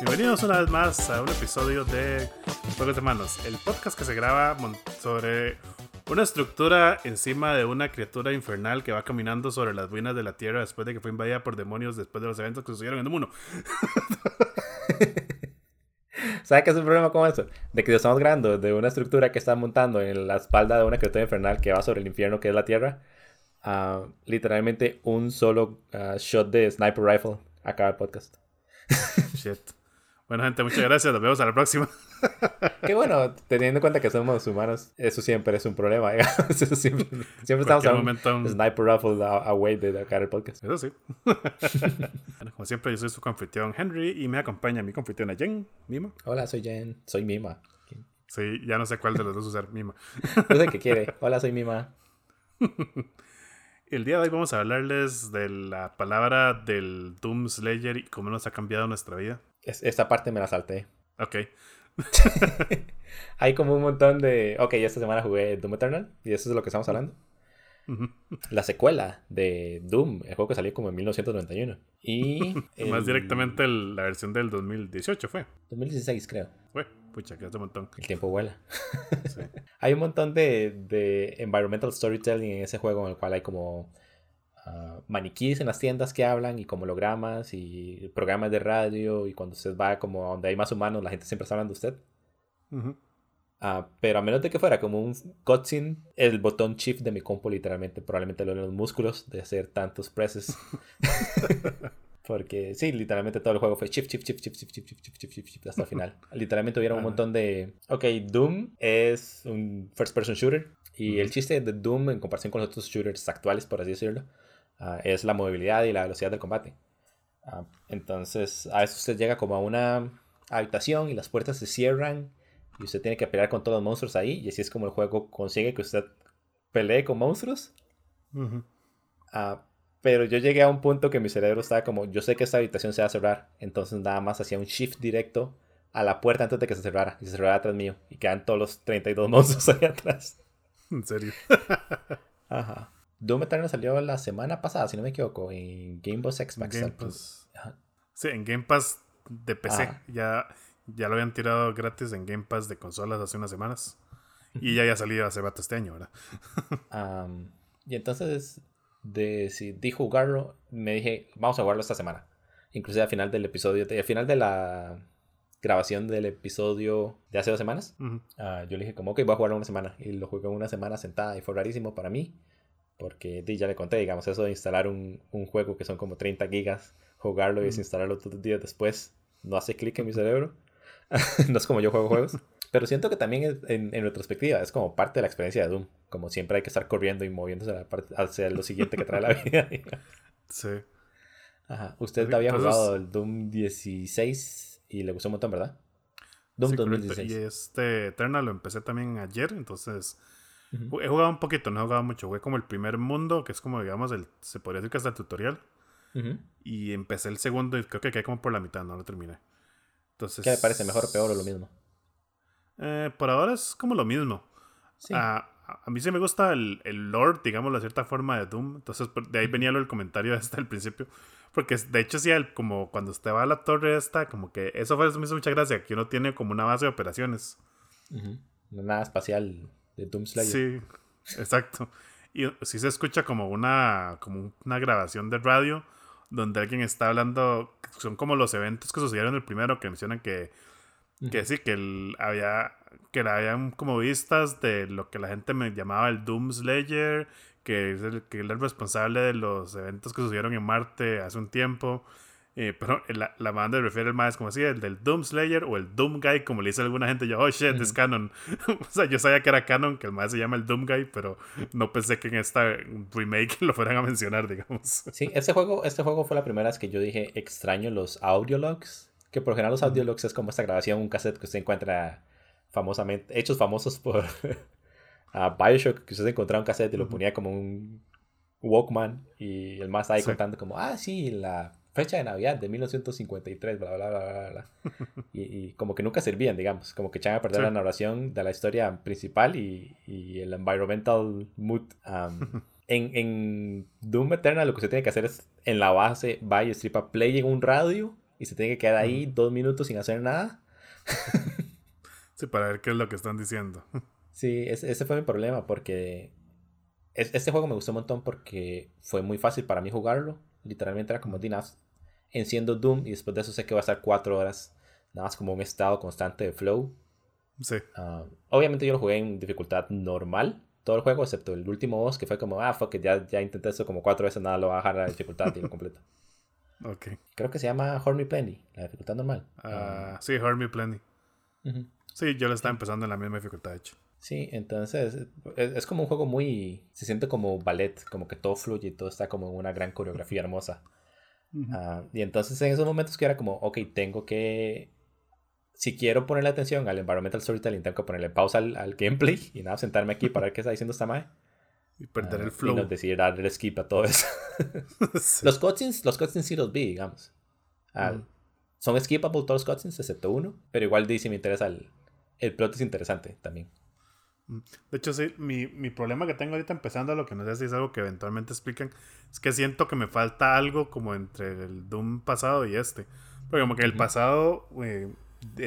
Bienvenidos una vez más a un episodio de Juegos de Manos, el podcast que se graba sobre una estructura encima de una criatura infernal que va caminando sobre las ruinas de la Tierra después de que fue invadida por demonios después de los eventos que sucedieron en el mundo. ¿Sabe qué es el problema con eso? De que estamos grabando de una estructura que está montando en la espalda de una criatura infernal que va sobre el infierno que es la Tierra. literalmente un solo ah, shot de sniper rifle acaba el podcast. Shit. Bueno, gente, muchas gracias. Nos vemos a la próxima. Qué bueno, teniendo en cuenta que somos humanos, eso siempre es un problema. Eso siempre, siempre estamos a un momento- sniper rifle away de acabar el podcast. Eso sí. Bueno, como siempre, yo soy su confitrión Henry y me acompaña mi confitriona Jen, Mima. Hola, soy Jen. Soy Mima. Sí, ya no sé cuál de los dos usar, Mima. No sé qué quiere. Hola, soy Mima. El día de hoy vamos a hablarles de la palabra del Doom Slayer y cómo nos ha cambiado nuestra vida. Es- esta parte me la salté. Ok. Hay como un montón de... Ok, esta semana jugué Doom Eternal y eso es de lo que estamos hablando. La secuela de Doom, el juego que salió como en 1991. Y... Más el- directamente el- la versión del 2018 fue. 2016 creo. Fue, pucha, que hace un montón. El tiempo vuela. Sí. Hay un montón de, de environmental storytelling en ese juego en el cual hay como ah, maniquíes en las tiendas que hablan y como hologramas y programas de radio y cuando usted va como a donde hay más humanos la gente siempre está hablando de usted. Ujú. Ah, pero a menos de que fuera como un cutscene, el botón shift de mi compo literalmente probablemente lo los músculos de hacer tantos presses. Porque sí, literalmente todo el juego fue shift, shift, shift, shift, shift, shift, shift, shift, shift, shift, hasta el final. Literalmente hubiera un montón de... Ok, Doom es un first person shooter. Y el chiste de Doom en comparación con los otros shooters actuales, por así decirlo, ah, es la movilidad y la velocidad del combate. Ah, entonces, a veces usted llega como a una habitación y las puertas se cierran y usted tiene que pelear con todos los monstruos ahí. Y así es como el juego consigue que usted pelee con monstruos. Ah, pero yo llegué a un punto que mi cerebro estaba como, yo sé que esta habitación se va a cerrar, entonces nada más hacía un shift directo a la puerta antes de que se cerrara y se cerrara atrás mío y quedan todos los 32 monstruos ahí atrás. En serio. Ajá. Doom Eternal salió la semana pasada, si no me equivoco, en Game Boy Xbox. Game Pass. Sí, en Game Pass de PC. Ajá. Ya, ya lo habían tirado gratis en Game Pass de consolas hace unas semanas. Y ya había salido hace rato este año, ¿verdad? Am, y entonces decidí jugarlo. Me dije, vamos a jugarlo esta semana. Inclusive al final del episodio, al final de la grabación del episodio de hace dos semanas, ah, yo le dije como, ok, voy a jugarlo una semana. Y lo jugué una semana sentada y fue rarísimo para mí. Porque ya le conté, digamos, eso de instalar un, un juego que son como 30 gigas, jugarlo y Mm. desinstalarlo todos los días después, no hace clic en mi cerebro. no es como yo juego juegos. Pero siento que también en, en retrospectiva es como parte de la experiencia de Doom. Como siempre hay que estar corriendo y moviéndose a la parte- hacia lo siguiente que trae la vida. Sí. Ajá. Usted Sí, había entonces- jugado el Doom 16 y le gustó un montón, ¿verdad? Doom Sí, correcto. 2016. Y este Eternal lo empecé también ayer, entonces He jugado un poquito, no he jugado mucho. Jugué como el primer mundo, que es como, digamos, el, se podría decir que hasta el tutorial. Y empecé el segundo y creo que quedé como por la mitad, no lo terminé. Entonces, ¿Qué le parece? ¿Mejor peor o lo mismo? Eh, por ahora es como lo mismo. Sí. A, a- mí sí me gusta el, el lore, digamos, de cierta forma de Doom. Entonces, de ahí venía del comentario hasta el principio. Porque de hecho, sí, el- como cuando usted va a la torre esta, como que eso fue, eso me hizo mucha gracia, que uno tiene como una base de operaciones. Ujú. Una nada espacial de Doom Slayer. Sí, exacto. Y sí se escucha como una, como una grabación de radio donde alguien está hablando, son como los eventos que sucedieron el primero, que mencionan que, que sí, que el- había, que habían como vistas de lo que la gente me llamaba el Doom Slayer, que es el, que es el responsable de los eventos que sucedieron en Marte hace un tiempo. Eh, pero la, la banda refiere más como así, el del Doom Slayer o el Doom Guy, como le dice alguna gente. Yo, oh shit, es canon. o sea, yo sabía que era canon, que el más se llama el Doom Guy, pero no pensé que en esta remake lo fueran a mencionar, digamos. Sí, este juego, este juego fue la primera vez que yo dije extraño los audiologs. Que por lo general los audiologs es como esta grabación, un cassette que usted encuentra famosamente, hechos famosos por a Bioshock, que usted encontraba un cassette y lo ponía como un Walkman y el más ahí Sí. contando como, ah, sí, la fecha de Navidad de 1953, bla, bla, bla, bla, bla. y, como que nunca servían, digamos, como que echaban a perder la narración de la historia principal y, y el environmental mood. en, en, Doom Eternal lo que se tiene que hacer es en la base, va y stripa play en un radio y se tiene que quedar ahí dos minutos sin hacer nada. sí, para ver qué es lo que están diciendo. sí, ese, fue mi problema porque este juego me gustó un montón porque fue muy fácil para mí jugarlo. Literalmente era como Dinas. Enciendo Doom y después de eso sé que va a estar cuatro horas. Nada más como un estado constante de flow. Sí. Ah, obviamente yo lo jugué en dificultad normal. Todo el juego, excepto el último boss, que fue como, ah, fuck ya, ya intenté eso como cuatro veces, nada, lo voy a bajar a la dificultad y lo completo. Ok. Creo que se llama Hormy Plenty, la dificultad normal. Ah, sí, Hormy Plenty. Sí, yo lo estaba empezando en la misma dificultad, de hecho. Sí, entonces es, como un juego muy... Se siente como ballet, como que todo fluye y todo está como en una gran coreografía hermosa. Ah, y entonces en esos momentos que era como, ok, tengo que... Si quiero ponerle atención al environmental storytelling, tengo que ponerle pausa al, gameplay y nada, sentarme aquí para ver qué está diciendo esta mae. Y perder ah, el flow. Y no decidir darle skip a todo eso. Los cutscenes, los cutscenes sí los vi, digamos. Ah, son skippable todos los cutscenes, excepto uno. Pero igual dice me interesa el, el plot es interesante también. De hecho, sí, mi, mi, problema que tengo ahorita empezando, lo que no sé si es algo que eventualmente explican, es que siento que me falta algo como entre el Doom pasado y este. Porque como que el pasado, eh,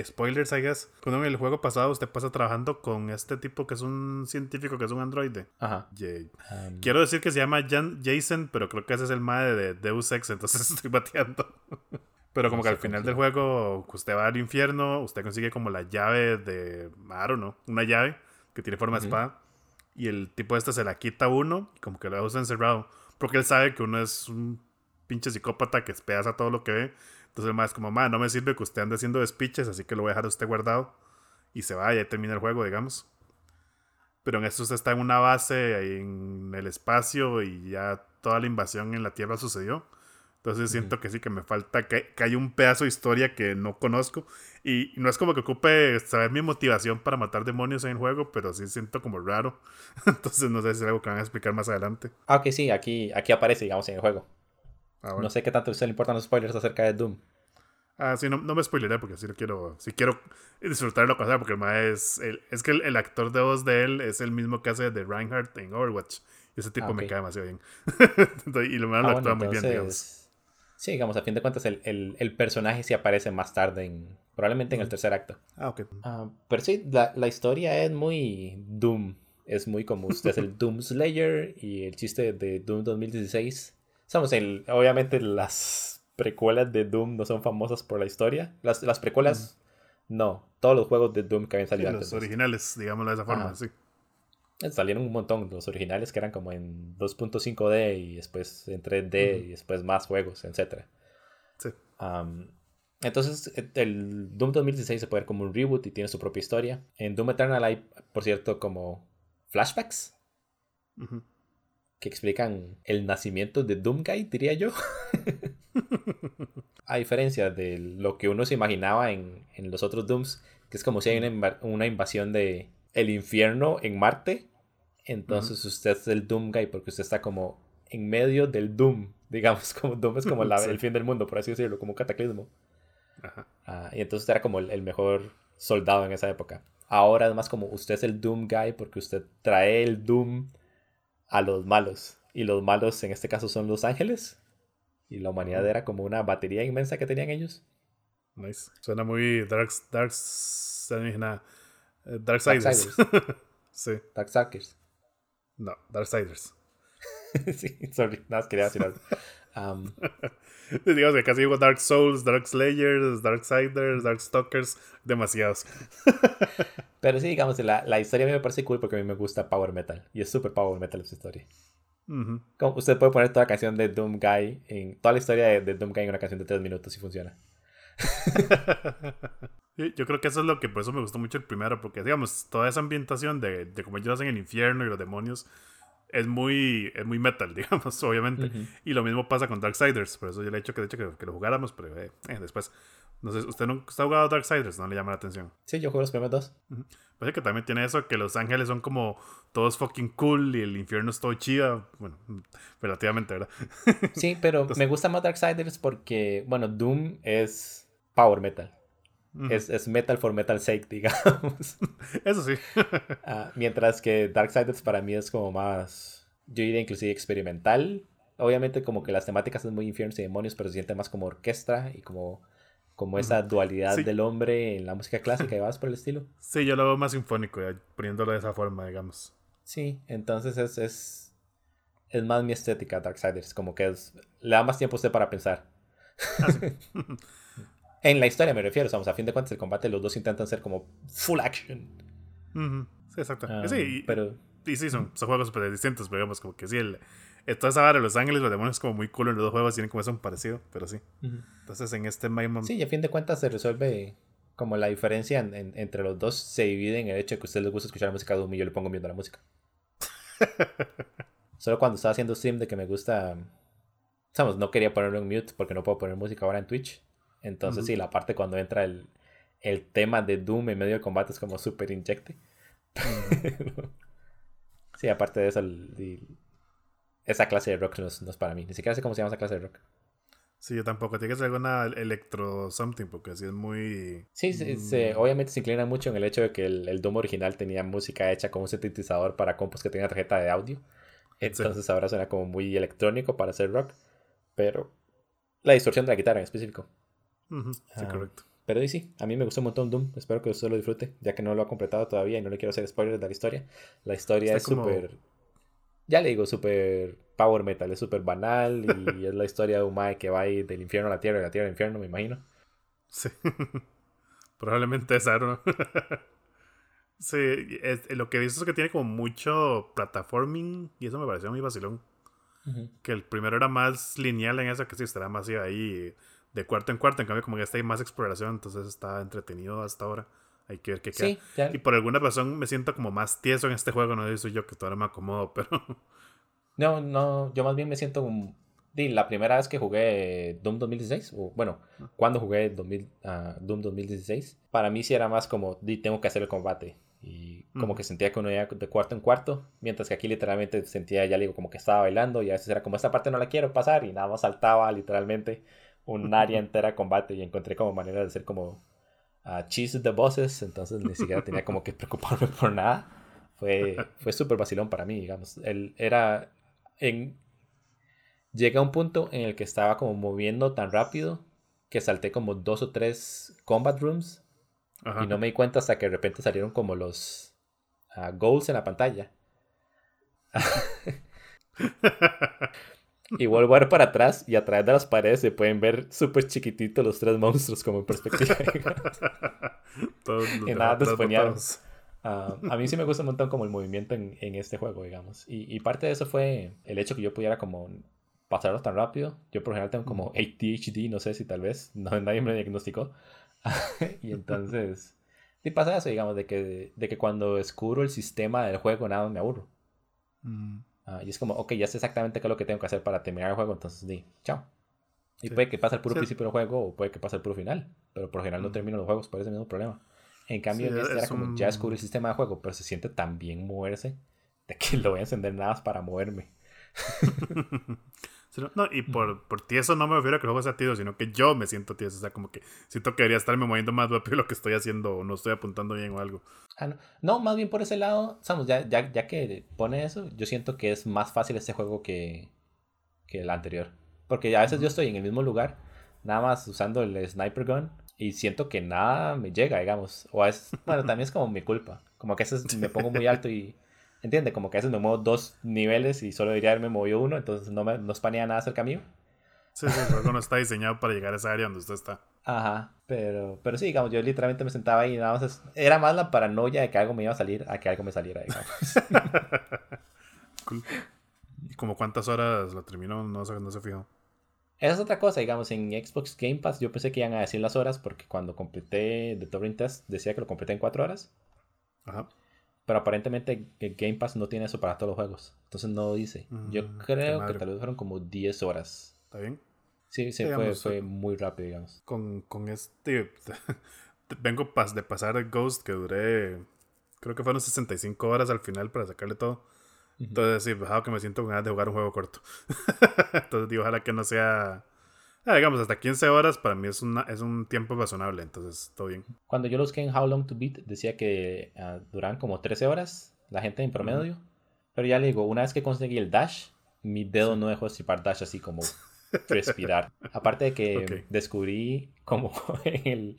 spoilers, I guess, cuando en el juego pasado usted pasa trabajando con este tipo que es un científico, que es un androide. Ajá. Um, Quiero decir que se llama Jason, pero creo que ese es el madre de Deus Ex, entonces estoy bateando. Pero como que al final del juego, usted va al infierno, usted consigue como la llave de, I don't know, una llave que tiene forma de espada. Y el tipo este se la quita a uno, como que lo usa encerrado. Porque él sabe que uno es un pinche psicópata que a todo lo que ve. Entonces el más es como, ma, no me sirve que usted ande haciendo despiches, así que lo voy a dejar a usted guardado. Y se va, y ahí termina el juego, digamos. Pero en esto usted está en una base, ahí en el espacio, y ya toda la invasión en la Tierra sucedió. Entonces siento que sí, que me falta, que, que, hay un pedazo de historia que no conozco. Y no es como que ocupe saber mi motivación para matar demonios en el juego, pero sí siento como raro. Entonces no sé si es algo que van a explicar más adelante. Ah, ok, sí, aquí, aquí aparece, digamos, en el juego. Ah, no sé qué tanto se le importan los spoilers acerca de Doom. Ah, sí, no, no me spoileré porque sí lo quiero, sí quiero disfrutar lo que porque el es, el, es que el, actor de voz de él es el mismo que hace de Reinhardt en Overwatch. Y ese tipo ah, me cae demasiado bien. y lo, me lo actúa muy bien, digamos. Sí, digamos, a fin de cuentas el, el, el personaje sí aparece más tarde, en, probablemente en el tercer acto. Ah, ok. Ah, pero sí, la, la, historia es muy Doom. Es muy como usted es el Doom Slayer y el chiste de Doom 2016. Somos el, obviamente las precuelas de Doom no son famosas por la historia. Las, las precuelas, no. Todos los juegos de Doom que habían salido Los originales, digámoslo de esa forma, sí. Salieron un montón, los originales que eran como en 2.5D y después en 3D y después más juegos, etc. Sí. entonces, el Doom 2016 se puede ver como un reboot y tiene su propia historia. En Doom Eternal hay, por cierto, como flashbacks que explican el nacimiento de Doomguy, diría yo. A diferencia de lo que uno se imaginaba en, en los otros Dooms, que es como si hay una, una invasión de, el infierno en Marte, entonces usted es el Doom Guy porque usted está como en medio del Doom, digamos, como Doom es como el fin del mundo, por así decirlo, como un cataclismo. Ah, y entonces era como el, mejor soldado en esa época. Ahora es más como usted es el Doom Guy porque usted trae el Doom a los malos. Y los malos en este caso son los ángeles. Y la humanidad era como una batería inmensa que tenían ellos. Nice. Suena muy Dark, dark, Darksiders. sí. Darksiders. No, Darksiders. sí, sorry, nada más quería decir algo. Um, Digamos que casi digo Dark Souls, Dark Slayers, Darksiders, Darkstalkers, demasiados. Pero sí, digamos, la, la, historia a mí me parece cool porque a mí me gusta Power Metal. Y es súper Power Metal esa historia. Como usted puede poner toda la canción de Doom Guy, en, toda la historia de, de Doom Guy en una canción de 3 minutos y funciona. Yo creo que eso es lo que por eso me gustó mucho el primero, porque digamos, toda esa ambientación de, de como ellos hacen el infierno y los demonios es muy, es muy metal, digamos, obviamente. Y lo mismo pasa con Darksiders, por eso yo le he dicho que de hecho que, lo jugáramos, pero eh, eh, después No sé, ¿usted nunca ha jugado Darksiders? ¿No le llama la atención? Sí, yo juego los primeros dos. Parece que también tiene eso, que los ángeles son como todos fucking cool y el infierno es todo chido. Bueno, relativamente, ¿verdad? sí, pero me gusta más Darksiders porque, bueno, Doom es power metal. es, es, metal for metal sake, digamos. Eso sí. Ah, mientras que Darksiders para mí es como más, yo diría inclusive experimental. Obviamente como que las temáticas son muy infiernos y demonios, pero se siente más como orquesta y como como esa dualidad del hombre en la música clásica y vas por el estilo. Sí, yo lo veo más sinfónico, poniéndolo de esa forma, digamos. Sí, entonces es, es, es más mi estética Darksiders, como que es, le da más tiempo a usted para pensar. Ah, en la historia me refiero, a fin de cuentas el combate los dos intentan ser como full action. Sí, exacto. Ah, sí, pero... Y sí, son, son juegos súper distintos, pero digamos como que sí, el, toda esa vara Los Ángeles, los demonios, como muy cool en los dos juegos, tienen como eso un parecido, pero sí. Entonces en este Maimon. Sí, y a fin de cuentas se resuelve como la diferencia entre los dos se divide en el hecho de que a ustedes les gusta escuchar música Doom y yo le pongo viendo la música. Solo cuando estaba haciendo stream de que me gusta. Sabes, no quería ponerlo en mute porque no puedo poner música ahora en Twitch. Entonces, sí, la parte cuando entra el, el tema de Doom en medio del combate es como súper inyecte. sí, aparte de eso, el, esa clase de rock no es, para mí. Ni siquiera sé cómo se llama esa clase de rock. Sí, yo tampoco. Tiene que ser alguna electro something, porque así es muy. Sí, mm. obviamente se inclina mucho en el hecho de que el, el Doom original tenía música hecha con un sintetizador para compos que tenía tarjeta de audio. Entonces ahora suena como muy electrónico para hacer rock. Pero la distorsión de la guitarra en específico. Sí, ah, correcto. Pero sí, a mí me gustó un montón Doom. Espero que usted lo disfrute, ya que no lo ha completado todavía y no le quiero hacer spoilers de la historia. La historia es súper ya le digo, súper power metal, es súper banal y es la historia de un mae que va del infierno a la tierra y de la tierra al infierno, me imagino. Sí. Probablemente esa, ¿no? sí, lo que he visto es que tiene como mucho platforming y eso me pareció muy vacilón. Que el primero era más lineal en eso, que sí, estará más ahí de cuarto en cuarto, en cambio como que está ahí más exploración, entonces está entretenido hasta ahora. Hay que ver qué queda. Y por alguna razón me siento como más tieso en este juego, no soy yo que todavía me acomodo, pero... No, no, yo más bien me siento como... La primera vez que jugué Doom 2016, o bueno, cuando jugué ah, Doom 2016, para mí sí era más como, di, tengo que hacer el combate. Y como que sentía que uno iba de cuarto en cuarto, mientras que aquí literalmente sentía, ya digo, como que estaba bailando y a veces era como, esta parte no la quiero pasar y nada más saltaba literalmente un área entera de combate y encontré como manera de ser como a cheese the bosses, entonces ni siquiera tenía como que preocuparme por nada. Fue, fue súper vacilón para mí, digamos. Él era en... Llegué a un punto en el que estaba como moviendo tan rápido que salté como dos o tres combat rooms y no me di cuenta hasta que de repente salieron como los uh, goals en la pantalla. Y vuelvo a ver para atrás y a través de las paredes se pueden ver súper chiquititos los tres monstruos como en perspectiva. y nada uh, a mí sí me gusta un montón como el movimiento en, en este juego, digamos. Y, y, parte de eso fue el hecho que yo pudiera como pasarlo tan rápido. Yo por general tengo como ADHD, no sé si tal vez, no, nadie me diagnosticó. y entonces, sí pasa eso, digamos, de que, de que cuando descubro el sistema del juego nada me aburro. Mm. Ah, y es como, ok, ya sé exactamente qué es lo que tengo que hacer para terminar el juego, entonces di, chao. Y puede que pase el puro principio del juego o puede que pase el puro final, pero por general no mm. termino los juegos por ese mismo problema. En cambio, en este era como, ya descubrí el sistema de juego, pero se siente tan bien moverse de que lo voy a encender nada más para moverme. No, y por, por tieso no me refiero a que el juego sea tieso, sino que yo me siento tieso. O sea, como que siento que debería estarme moviendo más rápido lo que estoy haciendo o no estoy apuntando bien o algo. Ah, no. no. más bien por ese lado, Samus, ya, ya, ya que pone eso, yo siento que es más fácil este juego que, que el anterior. Porque a veces yo estoy en el mismo lugar, nada más usando el sniper gun, y siento que nada me llega, digamos. O es, bueno, también es como mi culpa. Como que a veces me pongo muy alto y ¿Entiende? Como que a veces me muevo dos niveles y solo debería haberme movido uno, entonces no, me, no espanea nada cerca mío. Sí, sí, el juego no está diseñado para llegar a esa área donde usted está. Ajá, pero, pero sí, digamos, yo literalmente me sentaba ahí y nada más. era más la paranoia de que algo me iba a salir a que algo me saliera, digamos. cool. ¿Y como cuántas horas lo terminó? No, no se fijó. Esa es otra cosa, digamos, en Xbox Game Pass yo pensé que iban a decir las horas porque cuando completé The Turing Test decía que lo completé en cuatro horas. Ajá. Pero aparentemente Game Pass no tiene eso para todos los juegos. Entonces no dice. Yo mm, creo que tal vez fueron como 10 horas. ¿Está bien? Sí, sí, fue, fue, muy rápido, digamos. Con, con este. vengo de pasar el Ghost que duré. Creo que fueron 65 horas al final para sacarle todo. Entonces, sí, dejado que me siento con ganas de jugar un juego corto. Entonces, digo, ojalá que no sea. Ah, digamos, hasta 15 horas para mí es, una, es un tiempo razonable, entonces todo bien. Cuando yo los busqué en How Long to Beat, decía que uh, duran como 13 horas la gente en promedio. Pero ya le digo, una vez que conseguí el dash, mi dedo no dejó de stripar dash así como respirar. Aparte de que descubrí como en el,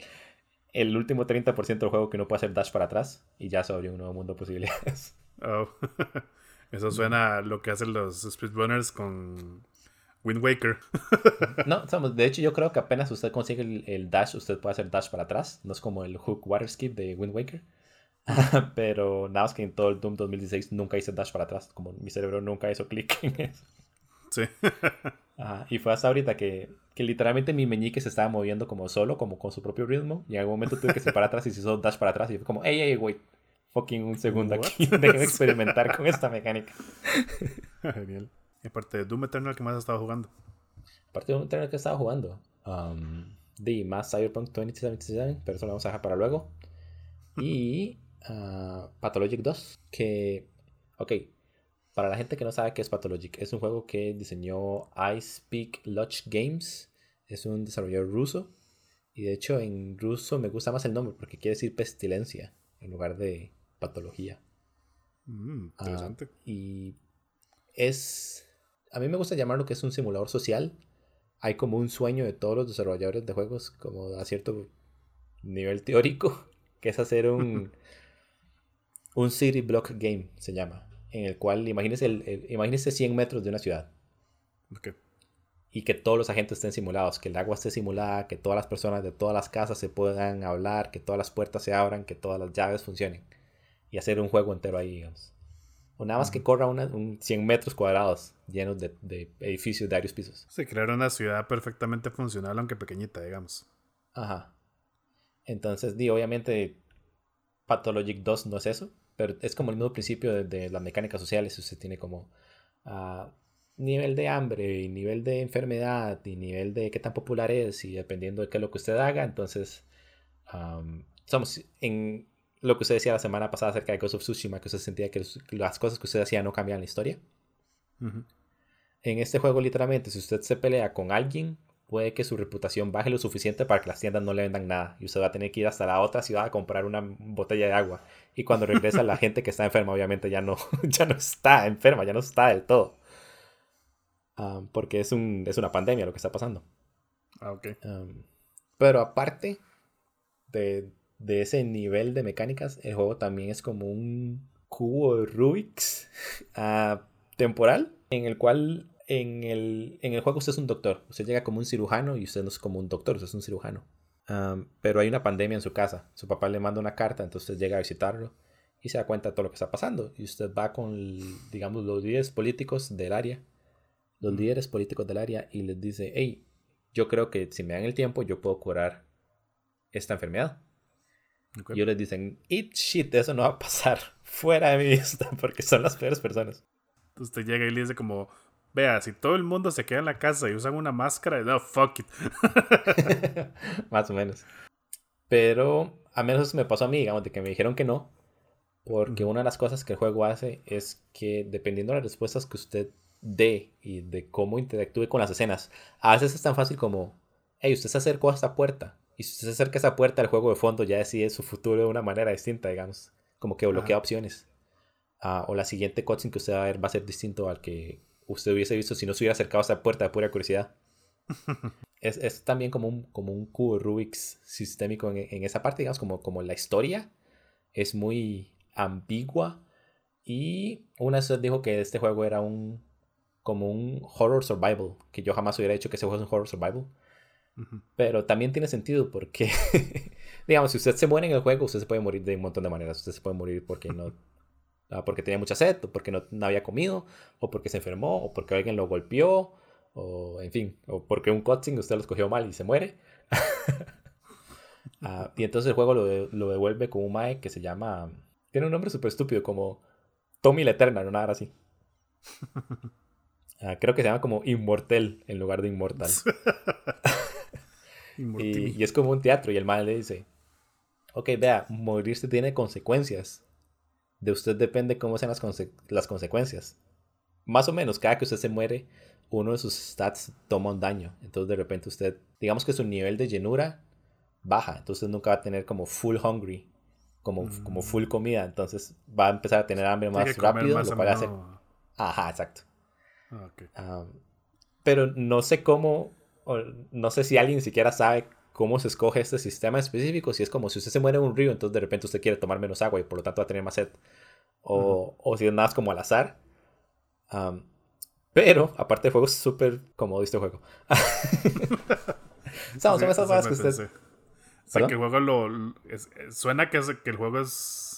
el último 30% del juego que no puede hacer dash para atrás y ya se abrió un nuevo mundo de posibilidades. Oh. Eso suena a lo que hacen los speedrunners con Wind Waker. no, de hecho yo creo que apenas usted consigue el, dash, usted puede hacer dash para atrás. No es como el hook water skip de Wind Waker. Pero nada más que en todo el Doom 2016 nunca hice dash para atrás. Como mi cerebro nunca hizo clic en eso. Sí. y fue hasta ahorita que, que, literalmente mi meñique se estaba moviendo como solo, como con su propio ritmo. Y en algún momento tuve que ser para atrás y se hizo dash para atrás. Y fue como, hey, hey, wait, fucking un segundo aquí. Déjame experimentar con esta mecánica. Genial. Y aparte de Doom Eternal, ¿qué más has estado jugando? Aparte de Doom Eternal, ¿qué estaba jugando? Um, de más Cyberpunk 2077, pero eso lo vamos a dejar para luego. Y uh, Pathologic 2, que, ok, para la gente que no sabe qué es Pathologic, es un juego que diseñó iSpeak Lodge Games, es un desarrollador ruso, y de hecho en ruso me gusta más el nombre porque quiere decir pestilencia en lugar de patología. Mm, interesante. Ah, y es, a mí me gusta llamarlo que es un simulador social. Hay como un sueño de todos los desarrolladores de juegos, como a cierto nivel teórico, que es hacer un, un city block game, se llama en el cual imagínese, el, 100 metros de una ciudad. Y que todos los agentes estén simulados, que el agua esté simulada, que todas las personas de todas las casas se puedan hablar, que todas las puertas se abran, que todas las llaves funcionen. Y hacer un juego entero ahí, digamos. O nada más que corra un 100 metros cuadrados llenos de, edificios de varios pisos. Se crear una ciudad perfectamente funcional, aunque pequeñita, digamos. Ajá. Entonces, di, obviamente, Pathologic 2 no es eso pero es como el mismo principio de, las mecánicas sociales. Usted tiene como uh, nivel de hambre y nivel de enfermedad y nivel de qué tan popular es y dependiendo de qué es lo que usted haga. Entonces, somos en lo que usted decía la semana pasada acerca de Ghost of Tsushima, que usted sentía que las cosas que usted hacía no cambiaban la historia. En este juego, literalmente, si usted se pelea con alguien, puede que su reputación baje lo suficiente para que las tiendas no le vendan nada y usted va a tener que ir hasta la otra ciudad a comprar una botella de agua y cuando regresa la gente que está enferma obviamente ya no, ya no está enferma, ya no está del todo. Ah, porque es, un, es una pandemia lo que está pasando. Ah, ok. pero aparte de, de, ese nivel de mecánicas, el juego también es como un cubo de Rubik's uh, temporal en el cual en el, en el juego usted es un doctor. Usted llega como un cirujano y usted no es como un doctor, usted es un cirujano. pero hay una pandemia en su casa. Su papá le manda una carta, entonces usted llega a visitarlo y se da cuenta de todo lo que está pasando. Y usted va con, digamos, los líderes políticos del área, los líderes políticos del área, y les dice, hey, yo creo que si me dan el tiempo, yo puedo curar esta enfermedad. Y ellos les dicen, eat shit, eso no va a pasar fuera de mi vista, porque son las peores personas. Usted llega y le dice como, Vea, si todo el mundo se queda en la casa y usan una máscara, no, fuck it. Más o menos. Pero a menos me pasó a mí, digamos, de que me dijeron que no. Porque una de las cosas que el juego hace es que dependiendo de las respuestas que usted dé y de cómo interactúe con las escenas, a veces es tan fácil como, hey, usted se acercó a esta puerta. Y si usted se acerca a esa puerta, el juego de fondo ya decide su futuro de una manera distinta, digamos. Como que bloquea opciones. Ah, o la siguiente cutscene que usted va a ver va a ser distinto al que usted hubiese visto si no se hubiera acercado a esa puerta de pura curiosidad. es, es, también como un, como un cubo Rubik's sistémico en, en, esa parte, digamos, como, como la historia es muy ambigua. Y una vez dijo que este juego era un como un horror survival, que yo jamás hubiera dicho que ese juego es un horror survival. Pero también tiene sentido porque, digamos, si usted se muere en el juego, usted se puede morir de un montón de maneras. Usted se puede morir porque no Ah, porque tenía mucha sed, o porque no, había comido, o porque se enfermó, o porque alguien lo golpeó, o en fin, o porque un cutscene usted lo escogió mal y se muere. Ah, y entonces el juego lo, lo, devuelve con un Mae que se llama. Tiene un nombre súper estúpido, como Tommy la Eterna, no nada así. Ah, creo que se llama como Inmortal en lugar de Inmortal. Y, y, es como un teatro y el mal le dice, ok, vea, morirse tiene consecuencias. De usted depende cómo sean las, las consecuencias. Más o menos, cada que usted se muere, uno de sus stats toma un daño. Entonces de repente usted, digamos que su nivel de llenura baja. Entonces nunca va a tener como full hungry, como, como full mm. comida. Entonces va a empezar a tener hambre más rápido. lo. Ajá, exacto. Ah, pero no sé cómo, no sé si alguien siquiera sabe cómo se escoge este sistema específico. Si es como si usted se muere en un río, entonces de repente usted quiere tomar menos agua y por lo tanto va a tener más sed. O, o si es nada como al azar. pero, aparte el juego es súper cómodo este juego. son esas cosas que usted... que el juego lo... suena que, que el juego es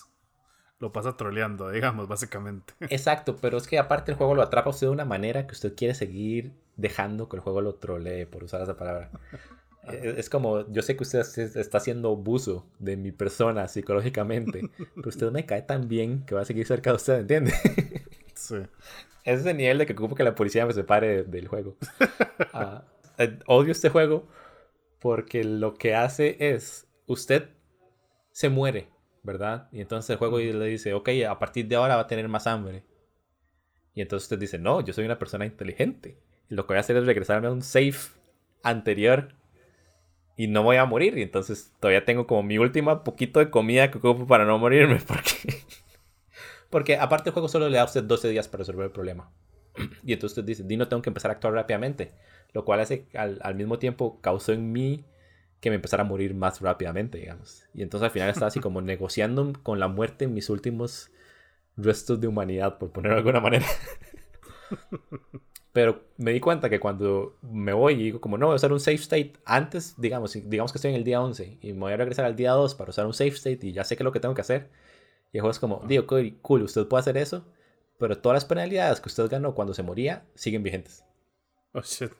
lo pasa troleando, digamos, básicamente. Exacto, pero es que aparte el juego lo atrapa a usted de una manera que usted quiere seguir dejando que el juego lo trolee, por usar esa palabra. es, como, yo sé que usted está haciendo abuso de mi persona psicológicamente, pero usted me cae tan bien que va a seguir cerca de usted, ¿entiende? sí. Es ese nivel de que ocupo que la policía me separe del juego. Ah, eh, odio este juego porque lo que hace es, usted se muere ¿verdad? Y entonces el juego le dice, ok, a partir de ahora va a tener más hambre. Y entonces usted dice, no, yo soy una persona inteligente. Y lo que voy a hacer es regresarme a un safe anterior y no voy a morir. Y entonces todavía tengo como mi última poquito de comida que ocupo para no morirme. Porque, porque aparte el juego solo le da a usted 12 días para resolver el problema. Y entonces usted dice, Dino, tengo que empezar a actuar rápidamente. Lo cual hace al, al mismo tiempo causó en mí que me empezara a morir más rápidamente, digamos. Y entonces al final estaba así como negociando con la muerte en mis últimos restos de humanidad, por ponerlo de alguna manera. Pero me di cuenta que cuando me voy y digo como no, voy a usar un safe state antes, digamos, digamos que estoy en el día 11 y me voy a regresar al día 2 para usar un safe state y ya sé qué es lo que tengo que hacer. Y el juego es como, digo, cool, usted puede hacer eso, pero todas las penalidades que usted ganó cuando se moría siguen vigentes. Oh, shit.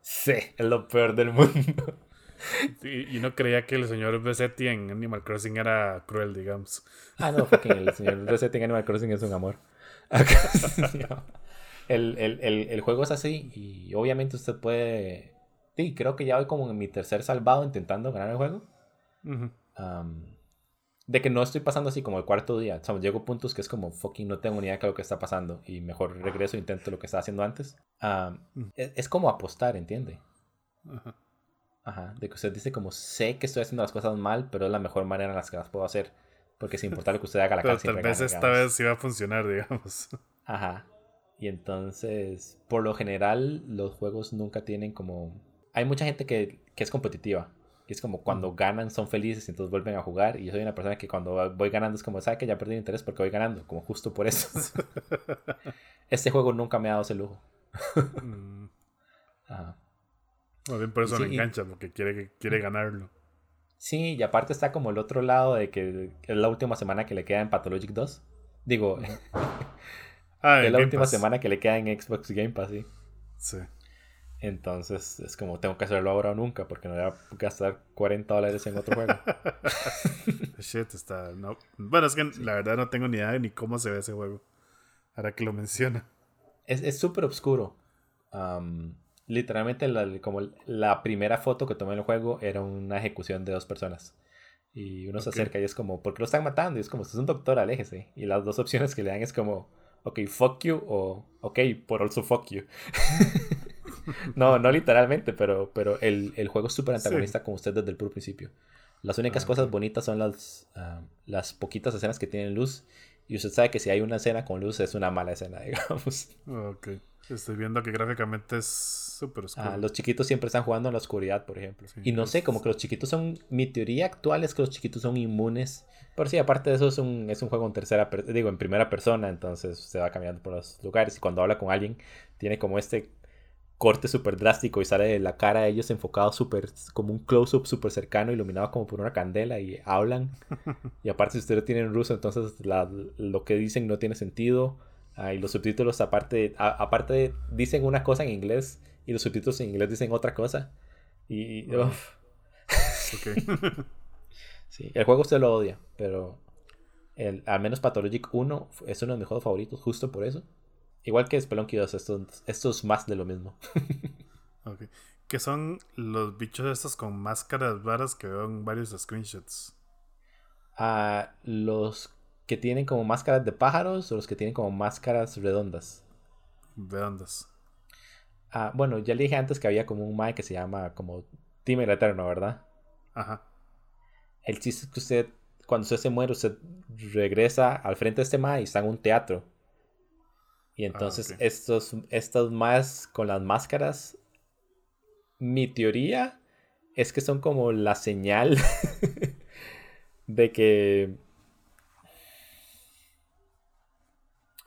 sí, es lo peor del mundo. Y, no creía que el señor Resetti en Animal Crossing era cruel, digamos. Ah, no, porque el señor Resetti en Animal Crossing es un amor. el, el, el, el, juego es así y obviamente usted puede... Sí, creo que ya voy como en mi tercer salvado intentando ganar el juego. de que no estoy pasando así como el cuarto día. O llego a puntos que es como fucking no tengo ni idea de lo que está pasando y mejor regreso e intento lo que estaba haciendo antes. es, es, como apostar, ¿entiende? Ajá. Ajá, de que usted dice como sé que estoy haciendo las cosas mal, pero es la mejor manera en las que las puedo hacer. Porque sin importar lo que usted haga, la pero Tal vez esta vez sí va a funcionar, digamos. Ajá. Y entonces, por lo general, los juegos nunca tienen como... Hay mucha gente que, que es competitiva. Y es como cuando ganan son felices y entonces vuelven a jugar. Y yo soy una persona que cuando voy ganando es como, ¿sabe que ya perdí interés porque voy ganando? Como justo por eso. este juego nunca me ha dado ese lujo. Mm. Ajá bien por eso le engancha, porque quiere, quiere ganarlo. Sí, y aparte está como el otro lado de que es la última semana que le queda en Pathologic 2. Digo, ah, es la última semana que le queda en Xbox Game Pass, sí. Sí. Entonces es como tengo que hacerlo ahora o nunca porque no voy a gastar 40 dólares en otro juego. Shit, está. No. Bueno, es que la verdad no tengo ni idea de ni cómo se ve ese juego. Ahora que lo menciona. Es súper oscuro. Um, literalmente la, como la primera foto que tomé en el juego era una ejecución de dos personas. Y uno se acerca y es como, ¿por qué lo están matando? Y es como, usted es un doctor, aléjese. Y las dos opciones que le dan es como, ok, fuck you o ok, por also fuck you. no, no literalmente, pero, pero el, el juego es súper antagonista con usted desde el puro principio. Las únicas ah, cosas bonitas son las, ah, las poquitas escenas que tienen luz. Y usted sabe que si hay una escena con luz es una mala escena, digamos. Ok. Estoy viendo que gráficamente es súper oscuro. Ah, los chiquitos siempre están jugando en la oscuridad, por ejemplo. y no sé, como que los chiquitos son. Mi teoría actual es que los chiquitos son inmunes. Pero sí, aparte de eso, es un, es un juego en tercera. Digo, en primera persona. Entonces se va caminando por los lugares. Y cuando habla con alguien, tiene como este corte súper drástico y sale la cara de ellos enfocado súper. Como un close-up súper cercano, iluminado como por una candela. Y hablan. y aparte, si ustedes tienen ruso, entonces lo que dicen no tiene sentido Ah, y los subtítulos aparte, aparte dicen una cosa en inglés y los subtítulos en inglés dicen otra cosa. Y... sí, el juego usted lo odia, pero el, al menos Pathologic 1 es uno de mis juegos favoritos justo por eso. Igual que Spelunky 2, esto, esto es más de lo mismo. ¿Qué son los bichos estos con máscaras raras que veo en varios screenshots? Ah, los que tienen como máscaras de pájaros o los que tienen como máscaras redondas. Redondas. Ah, bueno, ya le dije antes que había como un Mae que se llama como Team Eterno, ¿verdad? Ajá. El chiste es que usted, cuando usted se muere, usted regresa al frente de este Mae y está en un teatro. Y ah, entonces estos, estos más con las máscaras, mi teoría es que son como la señal de que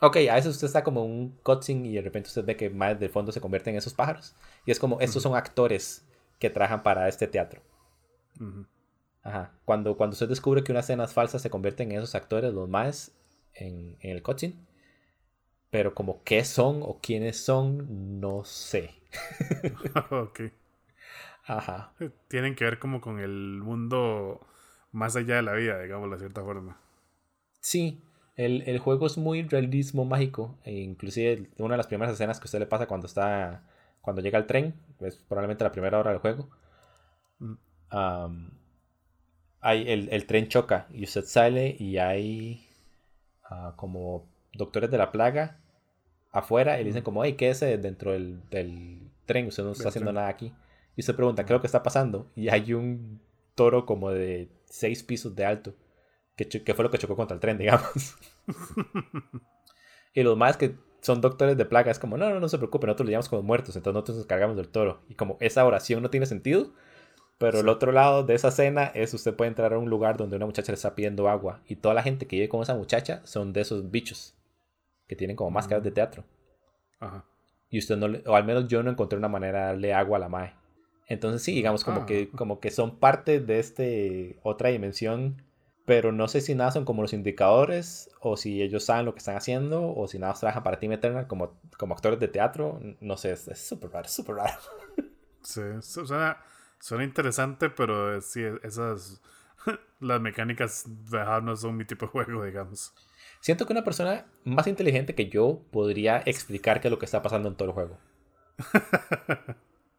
Ok, a veces usted está como un cutscene y de repente usted ve que más de fondo se convierten en esos pájaros. Y es como, estos son actores que trabajan para este teatro. Ajá. Cuando, cuando usted descubre que una escena es falsa, se convierten en esos actores, los más, en, en el cutscene. Pero como qué son o quiénes son, no sé. ok. Ajá. Tienen que ver como con el mundo más allá de la vida, digamos, de cierta forma. Sí, el, juego es muy realismo mágico. E inclusive una de las primeras escenas que a usted le pasa cuando está. Cuando llega al tren. Es probablemente la primera hora del juego. Mm. hay, el, tren choca. Y usted sale y hay. Ah, como doctores de la plaga. Afuera. Y le dicen como, hey, es dentro del, tren. Usted no está haciendo nada aquí. Y usted pregunta, ¿qué es lo que está pasando? Y hay un toro como de seis pisos de alto que, fue lo que chocó contra el tren, digamos. y los más que son doctores de plaga es como, no, no, no se preocupe, nosotros le llamamos como muertos, entonces nosotros nos cargamos del toro. Y como esa oración no tiene sentido, pero el otro lado de esa escena es usted puede entrar a un lugar donde una muchacha le está pidiendo agua y toda la gente que vive con esa muchacha son de esos bichos que tienen como máscaras de teatro. Ajá. Y usted no le, o al menos yo no encontré una manera de darle agua a la mae. Entonces sí, digamos como ah. que como que son parte de este otra dimensión pero no sé si nada son como los indicadores o si ellos saben lo que están haciendo o si nada trabajan para Team Eternal como, como actores de teatro. No sé, es súper raro, súper raro. Sí, suena, suena interesante, pero sí, esas, las mecánicas no son mi tipo de juego, digamos. Siento que una persona más inteligente que yo podría explicar qué es lo que está pasando en todo el juego.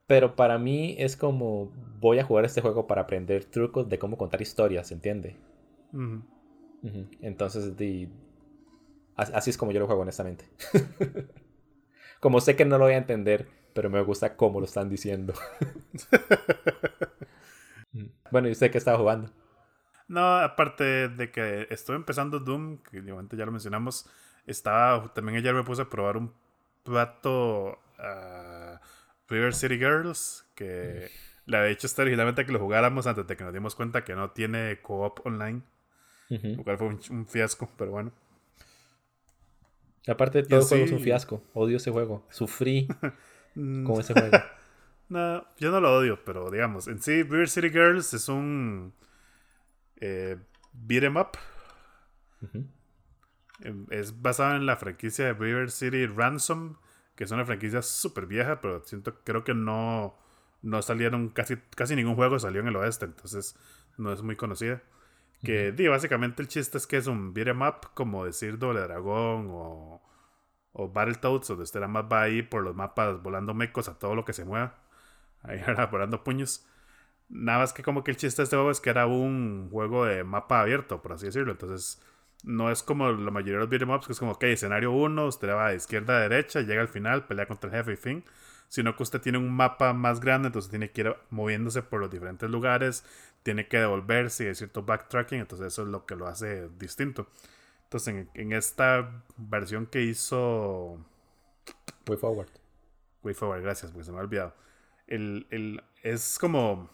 Pero para mí es como voy a jugar este juego para aprender trucos de cómo contar historias, ¿se entiende? Entonces, así es como yo lo juego, honestamente. como sé que no lo voy a entender, pero me gusta cómo lo están diciendo. bueno, ¿y usted qué estaba jugando? No, aparte de que estoy empezando Doom, que ya lo mencionamos, estaba también ayer me puse a probar un plato uh, River City Girls, que la de hecho está originalmente que lo jugáramos antes de que nos dimos cuenta que no tiene co-op online. Lo cual fue un, fiasco, pero bueno. Aparte de todo, el juego es un fiasco. Odio ese juego. Sufrí con ese juego. no, yo no lo odio, pero digamos, en sí, River City Girls es un eh, beat em up. Em, es basado en la franquicia de River City Ransom, que es una franquicia súper vieja, pero siento, creo que no, no salieron, casi, casi ningún juego salió en el oeste, entonces no es muy conocida. Que di, básicamente el chiste es que es un beat'em up, como decir Doble Dragón o, o Battletoads, donde usted nada más va ahí por los mapas volando mecos a todo lo que se mueva. Ahí ahora volando puños. Nada más que como que el chiste de este juego es que era un juego de mapa abierto, por así decirlo. Entonces, no es como la mayoría de los beat'em ups, que es como, ok, escenario 1, usted va de izquierda a derecha, llega al final, pelea contra el jefe y fin sino que usted tiene un mapa más grande, entonces tiene que ir moviéndose por los diferentes lugares, tiene que devolverse y hay cierto backtracking, entonces eso es lo que lo hace distinto. Entonces en, esta versión que hizo... Way Forward. Way Forward, gracias, porque se me ha olvidado. El, es como...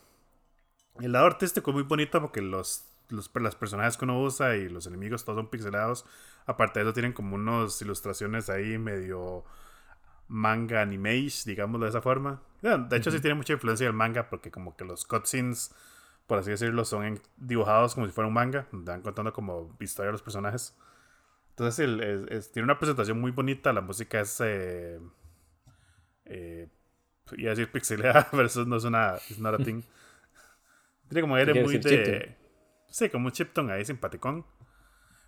El lado artístico es muy bonito porque los, los, las personajes que uno usa y los enemigos todos son pixelados. Aparte de eso tienen como unas ilustraciones ahí medio manga animation, digámoslo de esa forma. de hecho, sí tiene mucha influencia del manga porque como que los cutscenes, por así decirlo, son dibujados como si fuera un manga, van contando como historia de los personajes. Entonces, tiene una presentación muy bonita, la música es... Eh, eh, iba a decir pixelada, pero eso no es una... Es not a thing. Tiene como aire muy de... Sí, como un chipton ahí simpaticón.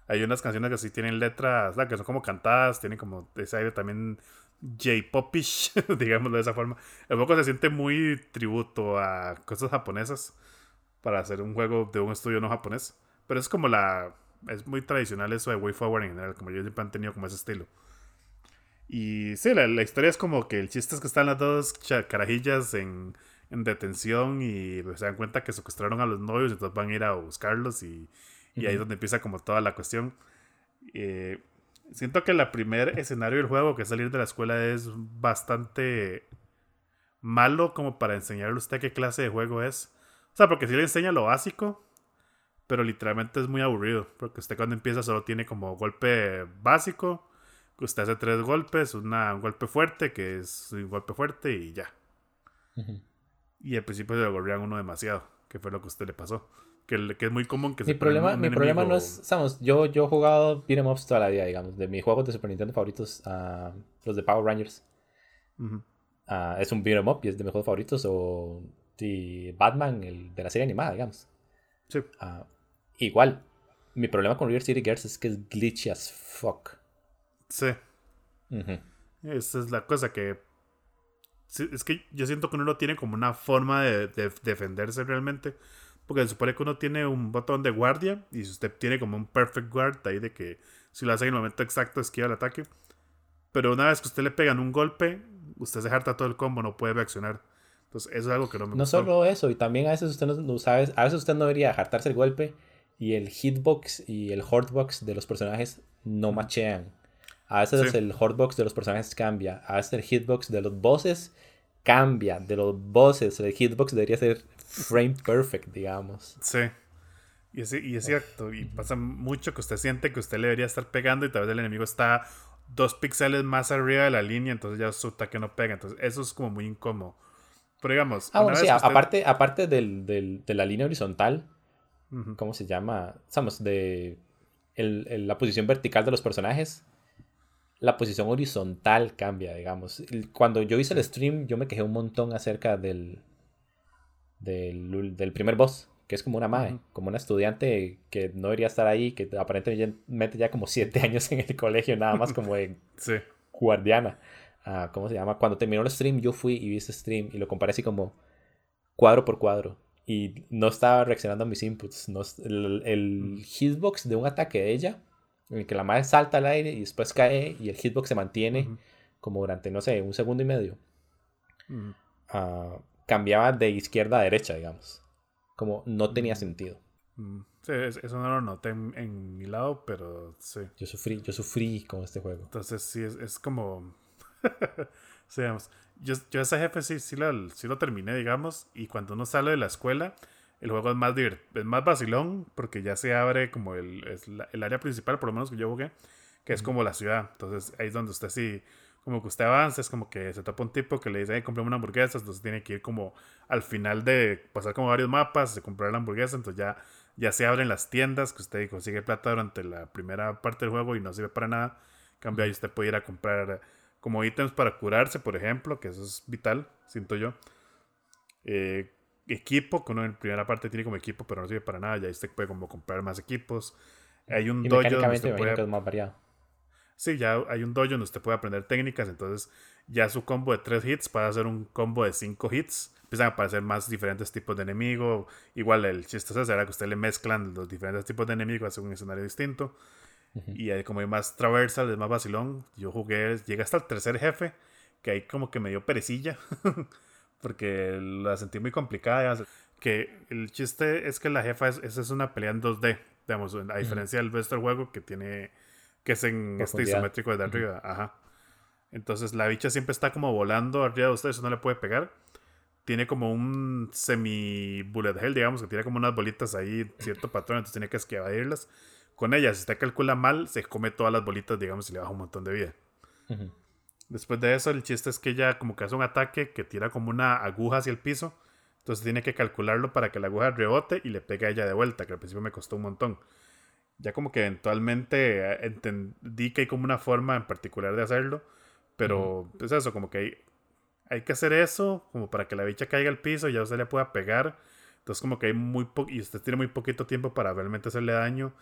Hay unas canciones que sí tienen letras, que son como cantadas, tienen como ese aire también J-popish, digámoslo de esa forma. El juego se siente muy tributo a cosas japonesas para hacer un juego de un estudio no japonés. Pero es como la. Es muy tradicional eso de Way Forward en general, como yo siempre han tenido como ese estilo. Y sí, la, la historia es como que el chiste es que están las dos carajillas en, en detención y se dan cuenta que secuestraron a los novios, entonces van a ir a buscarlos y, y ahí es donde empieza como toda la cuestión. Eh, siento que el primer escenario del juego, que es salir de la escuela, es bastante malo como para enseñarle a usted qué clase de juego es. O sea, porque si le enseña lo básico, pero literalmente es muy aburrido, porque usted cuando empieza solo tiene como golpe básico, que usted hace tres golpes, una, un golpe fuerte, que es un golpe fuerte y ya. Y al principio se le golpean uno demasiado, que fue lo que a usted le pasó. Que, que es muy común que mi problema Mi problema no es, sabemos, yo, yo he jugado beat'em ups toda la vida, digamos, de mis juegos de Super Nintendo favoritos, a los de Power Rangers. es un beat'em up y es de mis juegos favoritos, o de Batman, el de la serie animada, digamos. Sí. Ah, igual, mi problema con River City Girls es que es glitchy as fuck. Sí. Esa es la cosa que. Es que yo siento que uno no tiene como una forma de, defenderse realmente. Porque se supone que uno tiene un botón de guardia. Y si usted tiene como un perfect guard ahí de que si lo hace en el momento exacto esquiva el ataque. Pero una vez que usted le pegan un golpe, usted se harta todo el combo, no puede reaccionar. Entonces, eso es algo que no me No solo eso, y también a veces usted no, sabe, a veces usted no debería hartarse el golpe y el hitbox y el hordbox de los personajes no machean. A veces el hordbox de los personajes cambia, a veces el hitbox de los bosses cambia, de los bosses, el hitbox debería ser frame perfect, digamos. Sí. Y es, y es cierto, y pasa mucho que usted siente que usted le debería estar pegando y tal vez el enemigo está dos píxeles más arriba de la línea, entonces ya su ataque no pega. Entonces eso es como muy incómodo. Pero digamos. Ah, bueno, sí, aparte, aparte del, del, de la línea horizontal, ¿cómo se llama? Estamos de el, la posición vertical de los personajes. La posición horizontal cambia, digamos. Cuando yo hice el stream, yo me quejé un montón acerca del, del, del primer boss, que es como una madre, como una estudiante que no debería estar ahí, que aparentemente ya como siete años en el colegio, nada más como de guardiana. ¿cómo se llama? Cuando terminó el stream, yo fui y vi ese stream y lo comparé así como cuadro por cuadro. Y no estaba reaccionando a mis inputs. No, el, el, hitbox de un ataque de ella, en el que la madre salta al aire y después cae y el hitbox se mantiene como durante, no sé, un segundo y medio. Ah, cambiaba de izquierda a derecha, digamos. Como no tenía sentido. Sí, eso no lo noté en, mi lado, pero sí. Yo sufrí, yo sufrí con este juego. Entonces sí, es, es como yo, yo ese jefe sí, sí, lo, sí lo terminé, digamos, y cuando uno sale de la escuela, el juego es más, es más vacilón porque ya se abre como el, el área principal, por lo menos que yo jugué, que es como la ciudad. Entonces ahí es donde usted sí, como que usted avanza, es como que se topa un tipo que le dice, hey, comprame una hamburguesa, entonces tiene que ir como al final de pasar como varios mapas, de comprar la hamburguesa, entonces ya, ya se abren las tiendas, que usted consigue plata durante la primera parte del juego y no sirve para nada. Cambio ahí usted puede ir a comprar como ítems para curarse, por ejemplo, que eso es vital, siento yo. Eh, equipo, que uno en primera parte tiene como equipo, pero no sirve para nada, ya usted puede como comprar más equipos. Hay un dojo donde usted puede... más variado. Sí, ya hay un dojo donde usted puede aprender técnicas, entonces ya su combo de 3 hits para hacer un combo de 5 hits. Empiezan a aparecer más diferentes tipos de enemigos. Igual el chiste es será que usted le mezclan los diferentes tipos de enemigos, hace un escenario distinto. Y ahí como hay más traversal, es más vacilón. Yo jugué, llegué hasta el tercer jefe, que ahí como que me dio perecilla, porque la sentí muy complicada. Que el chiste es que la jefa, es, esa es una pelea en 2D, digamos, a diferencia del resto del juego que tiene, que es en este isométrico de arriba. Ajá. Entonces la bicha siempre está como volando arriba de usted, eso no le puede pegar. Tiene como un semi bullet hell, digamos, que tiene como unas bolitas ahí, cierto patrón, entonces tiene que esquivarlas con ella, si usted calcula mal, se come todas las bolitas, digamos, y le baja un montón de vida. Después de eso, el chiste es que ella como que hace un ataque que tira como una aguja hacia el piso. Entonces tiene que calcularlo para que la aguja rebote y le pegue a ella de vuelta, que al principio me costó un montón. Ya como que eventualmente eh, entendí que hay como una forma en particular de hacerlo. Pero es eso, como que hay, hay que hacer eso como para que la bicha caiga al piso y ya usted le pueda pegar. Entonces como que hay muy poco y usted tiene muy poquito tiempo para realmente hacerle daño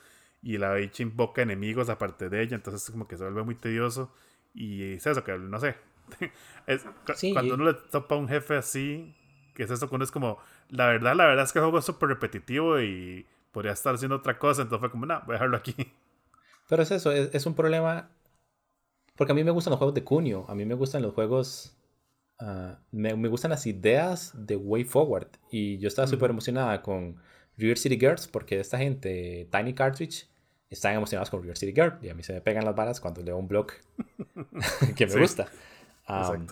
y la bicha invoca enemigos aparte de ella, entonces es como que se vuelve muy tedioso y es eso, que no sé. es, cuando uno le topa a un jefe así, que es eso, cuando es como, la verdad, la verdad es que el juego es súper repetitivo y podría estar haciendo otra cosa, entonces fue como, no, voy a dejarlo aquí. Pero es eso, es, un problema, porque a mí me gustan los juegos de Cunio, a mí me gustan los juegos ah, me, me, gustan las ideas de Way Forward. Y yo estaba súper emocionada con River City Girls porque esta gente, Tiny Cartridge, están emocionados con River City Girl. Y a mí se me pegan las balas cuando leo un blog que me gusta. Um,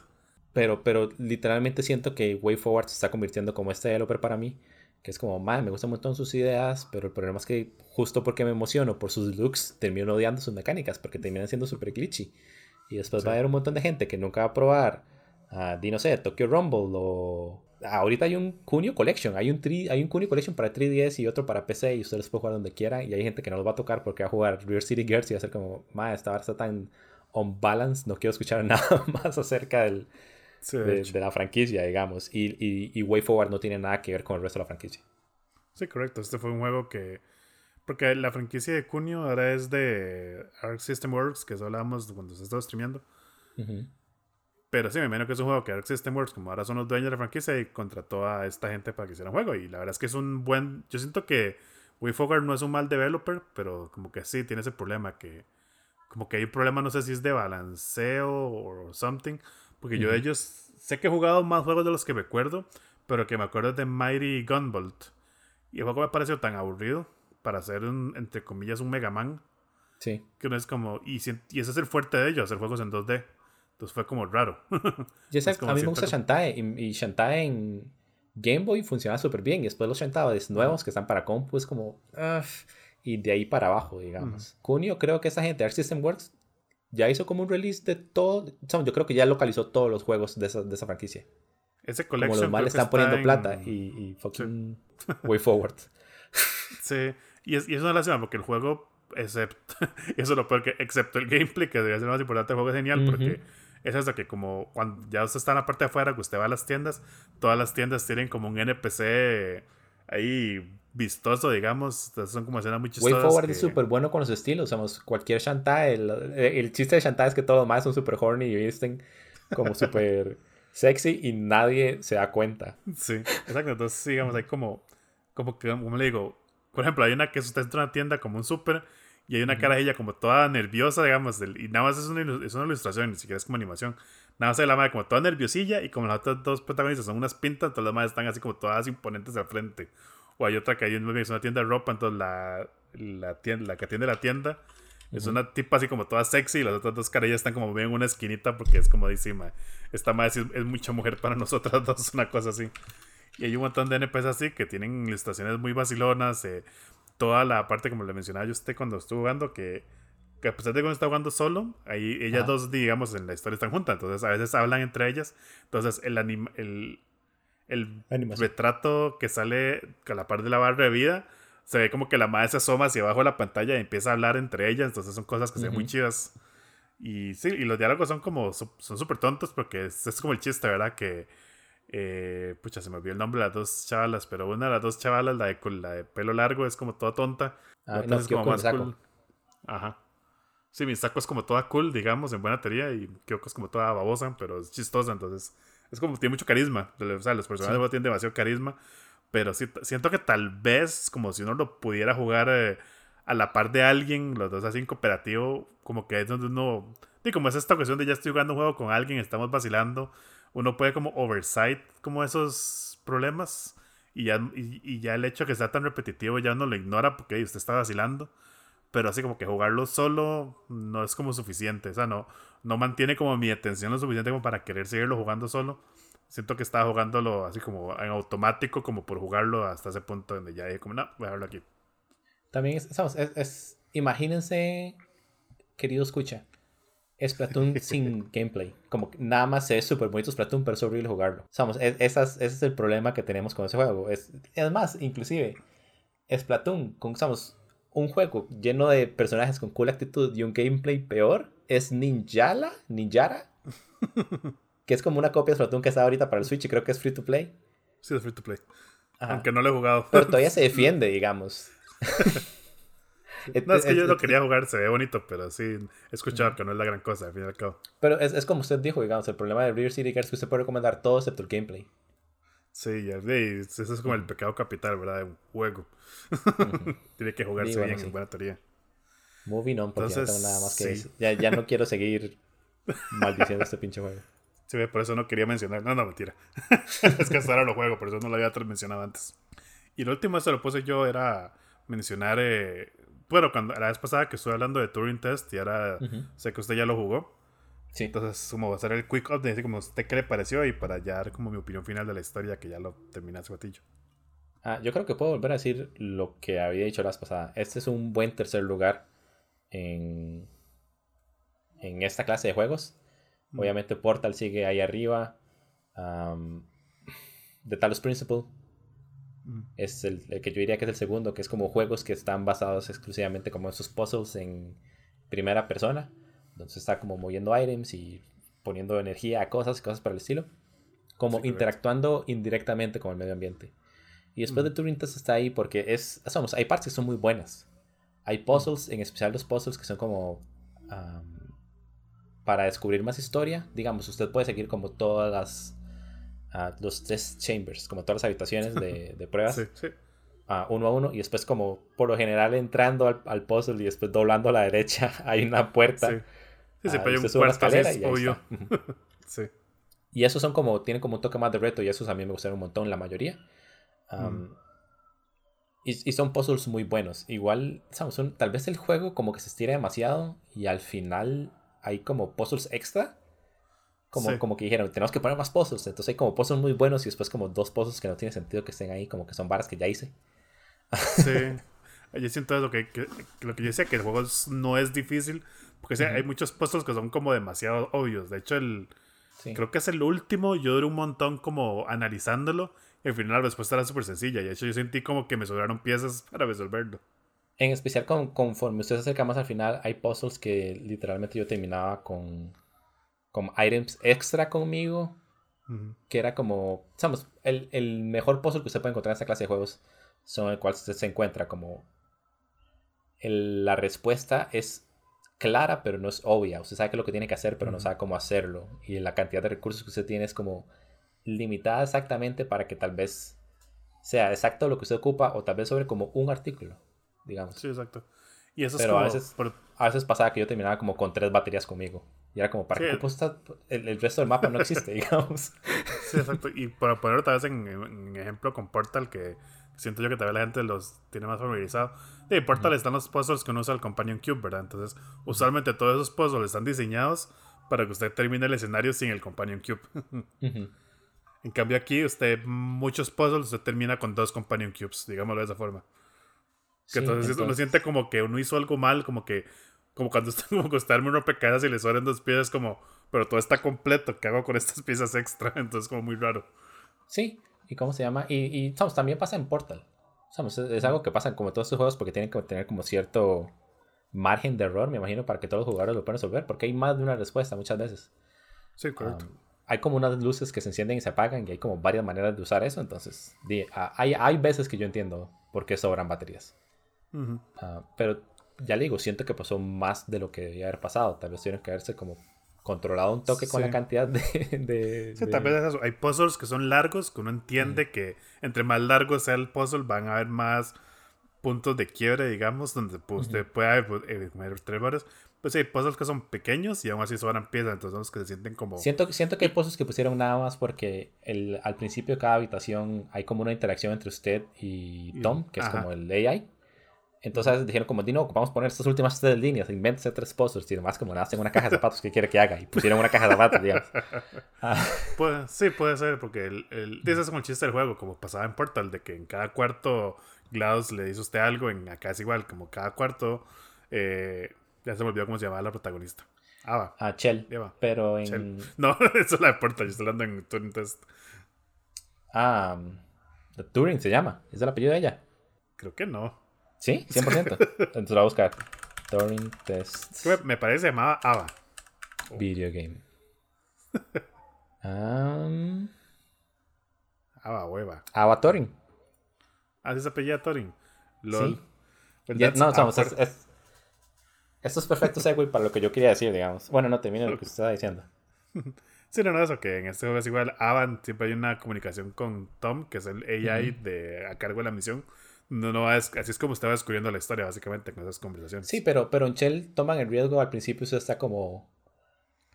pero, pero literalmente siento que Way Forward se está convirtiendo como este developer para mí. Que es como, man, me gustan un montón sus ideas, pero el problema es que justo porque me emociono por sus looks, termino odiando sus mecánicas porque terminan siendo súper glitchy. Y después va a haber un montón de gente que nunca va a probar, uh, no sé, Tokyo Rumble o ahorita hay un Kunio Collection, hay un, hay un Kunio Collection para 3DS y otro para PC y ustedes pueden jugar donde quieran y hay gente que no los va a tocar porque va a jugar Real City Girls y va a ser como, ma, esta barra está tan on balance, no quiero escuchar nada más acerca del, de, la franquicia, digamos. Y, y, y, Way Forward no tiene nada que ver con el resto de la franquicia. Sí, correcto. Este fue un juego que... Porque la franquicia de Kunio ahora es de Arc System Works, que eso hablábamos cuando se estaba streameando. Pero sí, me imagino que es un juego que Arc System Works, como ahora son los dueños de la franquicia, y contrató a esta gente para que hiciera un juego. Y la verdad es que es un buen. Yo siento que WayFogger no es un mal developer, pero como que sí tiene ese problema que. Como que hay un problema, no sé si es de balanceo o something. Porque yo de ellos sé que he jugado más juegos de los que me acuerdo, pero que me acuerdo de Mighty Gunbolt. Y el juego me pareció tan aburrido para hacer, un, entre comillas, un Mega Man. Sí. Que no es como. Y, y ese es el fuerte de ellos, hacer juegos en 2D. Entonces fue como raro. a mí me gusta Shantae y, Shantae en Game Boy funciona súper bien. Y después los Shantaes nuevos que están para compu es como... y de ahí para abajo, digamos. Kunio, creo que esa gente, Arc System Works, ya hizo como un release de todo. Yo creo que ya localizó todos los juegos de esa, de esa franquicia. Ese collection. Como los males están poniendo plata y, y fucking way forward. sí, y es, y es una lástima porque el juego, excepto, eso es lo peor que, excepto el gameplay, que debería ser más importante, el juego es genial porque es eso que como cuando ya usted está en la parte de afuera, que usted va a las tiendas, todas las tiendas tienen como un NPC ahí vistoso, digamos. Entonces son como escenas muy chistosas. Way Forward es súper bueno con los estilos. Somos cualquier Shantae. El, chiste de Shantae es que todos los demás son súper horny y visten como súper sexy y nadie se da cuenta. Sí, exacto. Entonces, digamos, hay como, como que, como le digo, por ejemplo, hay una que usted entra a una tienda como un súper y hay una cara de ella como toda nerviosa, digamos, y nada más es una, es una ilustración, ni siquiera es como animación. Nada más se la madre como toda nerviosilla y como las otras dos protagonistas son unas pintas, entonces las madres están así como todas imponentes al frente. O hay otra que hay es una tienda de ropa, entonces la, la, tienda, la que atiende la tienda es una tipa así como toda sexy y las otras dos carillas están como bien en una esquinita porque es como dice, esta madre es, es, mucha mujer para nosotras dos, una cosa así. Y hay un montón de NPCs así que tienen ilustraciones muy vacilonas, eh, toda la parte, como le mencionaba yo usted cuando estuvo jugando, que, que a pesar de que uno está jugando solo, ahí ellas dos, digamos, en la historia están juntas. Entonces a veces hablan entre ellas. Entonces el, el, el retrato que sale a la parte de la barra de vida, se ve como que la madre se asoma hacia abajo de la pantalla y empieza a hablar entre ellas. Entonces son cosas que se ven muy chidas. Y sí, y los diálogos son como, son súper tontos porque es, es, como el chiste, ¿verdad? Que eh, pucha, se me olvidó el nombre de las dos chavalas, pero una de las dos chavalas, la de, la de pelo largo, es como toda tonta. Ah, no, es como más cool. Ajá. Sí, mi saco es como toda cool, digamos, en buena teoría, y Kyoko es como toda babosa, pero es chistosa, entonces es como tiene mucho carisma. O sea, los personajes tienen demasiado carisma, pero sí, siento que tal vez, como si uno lo pudiera jugar eh, a la par de alguien, los dos así en cooperativo, como que es donde uno. Y como es esta ocasión de ya estoy jugando un juego con alguien, estamos vacilando uno puede como oversight como esos problemas y ya, y, ya el hecho de que sea tan repetitivo ya uno lo ignora porque usted está vacilando. Pero así como que jugarlo solo no es como suficiente. O sea, no, no mantiene como mi atención lo suficiente como para querer seguirlo jugando solo. Siento que estaba jugándolo así como en automático, como por jugarlo hasta ese punto donde ya dije como, no, voy a dejarlo aquí. También es, es imagínense, querido escucha, Splatoon sin gameplay. Como que nada más es súper bonito Splatoon, pero es horrible jugarlo. Somos, es, ese es el problema que tenemos con ese juego. Es, más, inclusive, Splatoon, con un juego lleno de personajes con cool actitud y un gameplay peor, es Ninjala, Ninjara, que es como una copia de Splatoon que está ahorita para el Switch y creo que es free to play. Sí, es free to play. Aunque no lo he jugado. Pero todavía se defiende, digamos. no, es que yo lo quería jugar, se ve bonito, pero sí, he escuchado que no es la gran cosa, al fin y al cabo. Pero es, es como usted dijo, digamos, el problema de River City es que usted puede recomendar todo excepto el gameplay. Sí, eso es como el pecado capital, ¿verdad? De un juego. Tiene que jugarse bien, en buena teoría. Moving on, porque Entonces, no tengo nada más que decir. Ya, ya no quiero seguir maldiciendo este pinche juego. Sí, por eso no quería mencionar. No, no, mentira. es que hasta ahora lo juego, por eso no lo había mencionado antes. Y lo último, esto lo puse yo, era mencionar. Eh, bueno, cuando la vez pasada que estuve hablando de Turing Test, y ahora sé que usted ya lo jugó. Sí. Entonces, como va a hacer el quick update, así como usted qué le pareció y para ya dar como mi opinión final de la historia, que ya lo terminé hace batillo. Ah, yo creo que puedo volver a decir lo que había dicho la vez pasada. Este es un buen tercer lugar en, en esta clase de juegos. Mm. Obviamente Portal sigue ahí arriba. The Talos Principle mm. es el, que yo diría que es el segundo, que es como juegos que están basados exclusivamente como esos puzzles en primera persona. Entonces está como moviendo items y poniendo energía a cosas, cosas para el estilo. Como interactuando indirectamente con el medio ambiente. Y después de Turing Test está ahí porque es, somos, hay partes que son muy buenas. Hay puzzles, en especial los puzzles que son como para descubrir más historia. Digamos, usted puede seguir como todas las uh, los test chambers, como todas las habitaciones de, de pruebas. Sí, sí. Uh, uno a uno y después como por lo general entrando al, al, puzzle y después doblando a la derecha hay una puerta sí. Sí, se hay un puerta, es obvio. sí. Y esos son como, tienen como un toque más de reto y esos a mí me gustaron un montón, la mayoría. Mm. y, y, son puzzles muy buenos. Igual, ¿sabes? tal vez el juego como que se estira demasiado y al final hay como puzzles extra. Como, como que dijeron, tenemos que poner más puzzles. Entonces hay como puzzles muy buenos y después como dos puzzles que no tiene sentido que estén ahí, como que son varas que ya hice. Sí. Yo siento lo que, lo que yo decía, que el juego no es difícil, porque hay muchos puzzles que son como demasiado obvios. De hecho, el, creo que es el último, yo duré un montón como analizándolo, y al final la respuesta era súper sencilla, y de hecho yo sentí como que me sobraron piezas para resolverlo. En especial con, conforme usted se acerca más al final, hay puzzles que literalmente yo terminaba con, con items extra conmigo, que era como, el, el, mejor puzzle que usted puede encontrar en esta clase de juegos son el cual usted se encuentra como la respuesta es clara, pero no es obvia. Usted sabe que es lo que tiene que hacer, pero no sabe cómo hacerlo. Y la cantidad de recursos que usted tiene es como limitada exactamente para que tal vez sea exacto lo que usted ocupa o tal vez sobre como un artículo, digamos. Sí, exacto. Y eso pero es como... a, veces, pasaba que yo terminaba como con tres baterías conmigo. Y era como, ¿para qué el, el, resto del mapa no existe, digamos? Sí, exacto. Y para poner otra vez en, en ejemplo con Portal, que siento yo que tal vez la gente los tiene más familiarizado. Sí, Portal están los puzzles que uno usa el Companion Cube, ¿verdad? Entonces, usualmente todos esos puzzles están diseñados para que usted termine el escenario sin el Companion Cube. En cambio aquí, usted, muchos puzzles, usted termina con dos Companion Cubes, digámoslo de esa forma. Que entonces, uno siente como que uno hizo algo mal, como que, como cuando está como costarme uno rompecabezas y le sobran dos piezas, como, pero todo está completo, ¿qué hago con estas piezas extra? Entonces, como muy raro. Sí, ¿y cómo se llama? Y, y también pasa en Portal. es, algo que pasa en como todos estos juegos porque tienen que tener como cierto margen de error, me imagino, para que todos los jugadores lo puedan resolver, porque hay más de una respuesta muchas veces. Sí, correcto hay como unas luces que se encienden y se apagan y hay como varias maneras de usar eso. Entonces, hay, hay veces que yo entiendo por qué sobran baterías. Ah, pero ya le digo, siento que pasó más de lo que debía haber pasado. Tal vez tuvieron que haberse como controlado un toque con la cantidad de... sí, tal vez es eso. Hay puzzles que son largos, que uno entiende que entre más largo sea el puzzle van a haber más puntos de quiebre, digamos, donde pues, usted puede eh, tres horas. Pues sí, hay puzzles que son pequeños y aún así sobran piezas, entonces que se sienten como... Siento, siento que hay puzzles que pusieron nada más porque el, al principio de cada habitación hay como una interacción entre usted y Tom, que es como el AI. Entonces dijeron como, no, vamos a poner estas últimas tres líneas, invéntese tres puzzles y demás como nada, tengo una caja de zapatos que quiere que haga y pusieron una caja de zapatos, digamos. Ah. sí, puede ser, porque el, el, ese es como el chiste del juego, como pasaba en Portal, de que en cada cuarto GLaDOS le dice usted algo, en acá es igual, como cada cuarto... Eh, ya se me olvidó cómo se llamaba la protagonista. Ava. Ah, Chell. Pero en. No, eso es la de Porta, yo estoy hablando en Turing Test. Ah, Turing se llama. ¿Es el apellido de ella? Creo que no. ¿Sí? 100%. Entonces la voy a buscar. Turing Test. Me, parece que se llamaba Ava. Video game. um... Ava hueva. Ava Turing. Ah, ¿sí se apellida Turing? LOL. Sí. no, estamos, es, es, esto es perfecto segue para lo que yo quería decir, digamos. Bueno, no termino lo que usted estaba diciendo. Sí, no, no, eso que en este juego es igual. Avan siempre hay una comunicación con Tom, que es el AI de, a cargo de la misión. No, no, es, así es como estaba descubriendo la historia, básicamente, con esas conversaciones. Sí, pero, pero en Shell toman el riesgo al principio, usted está como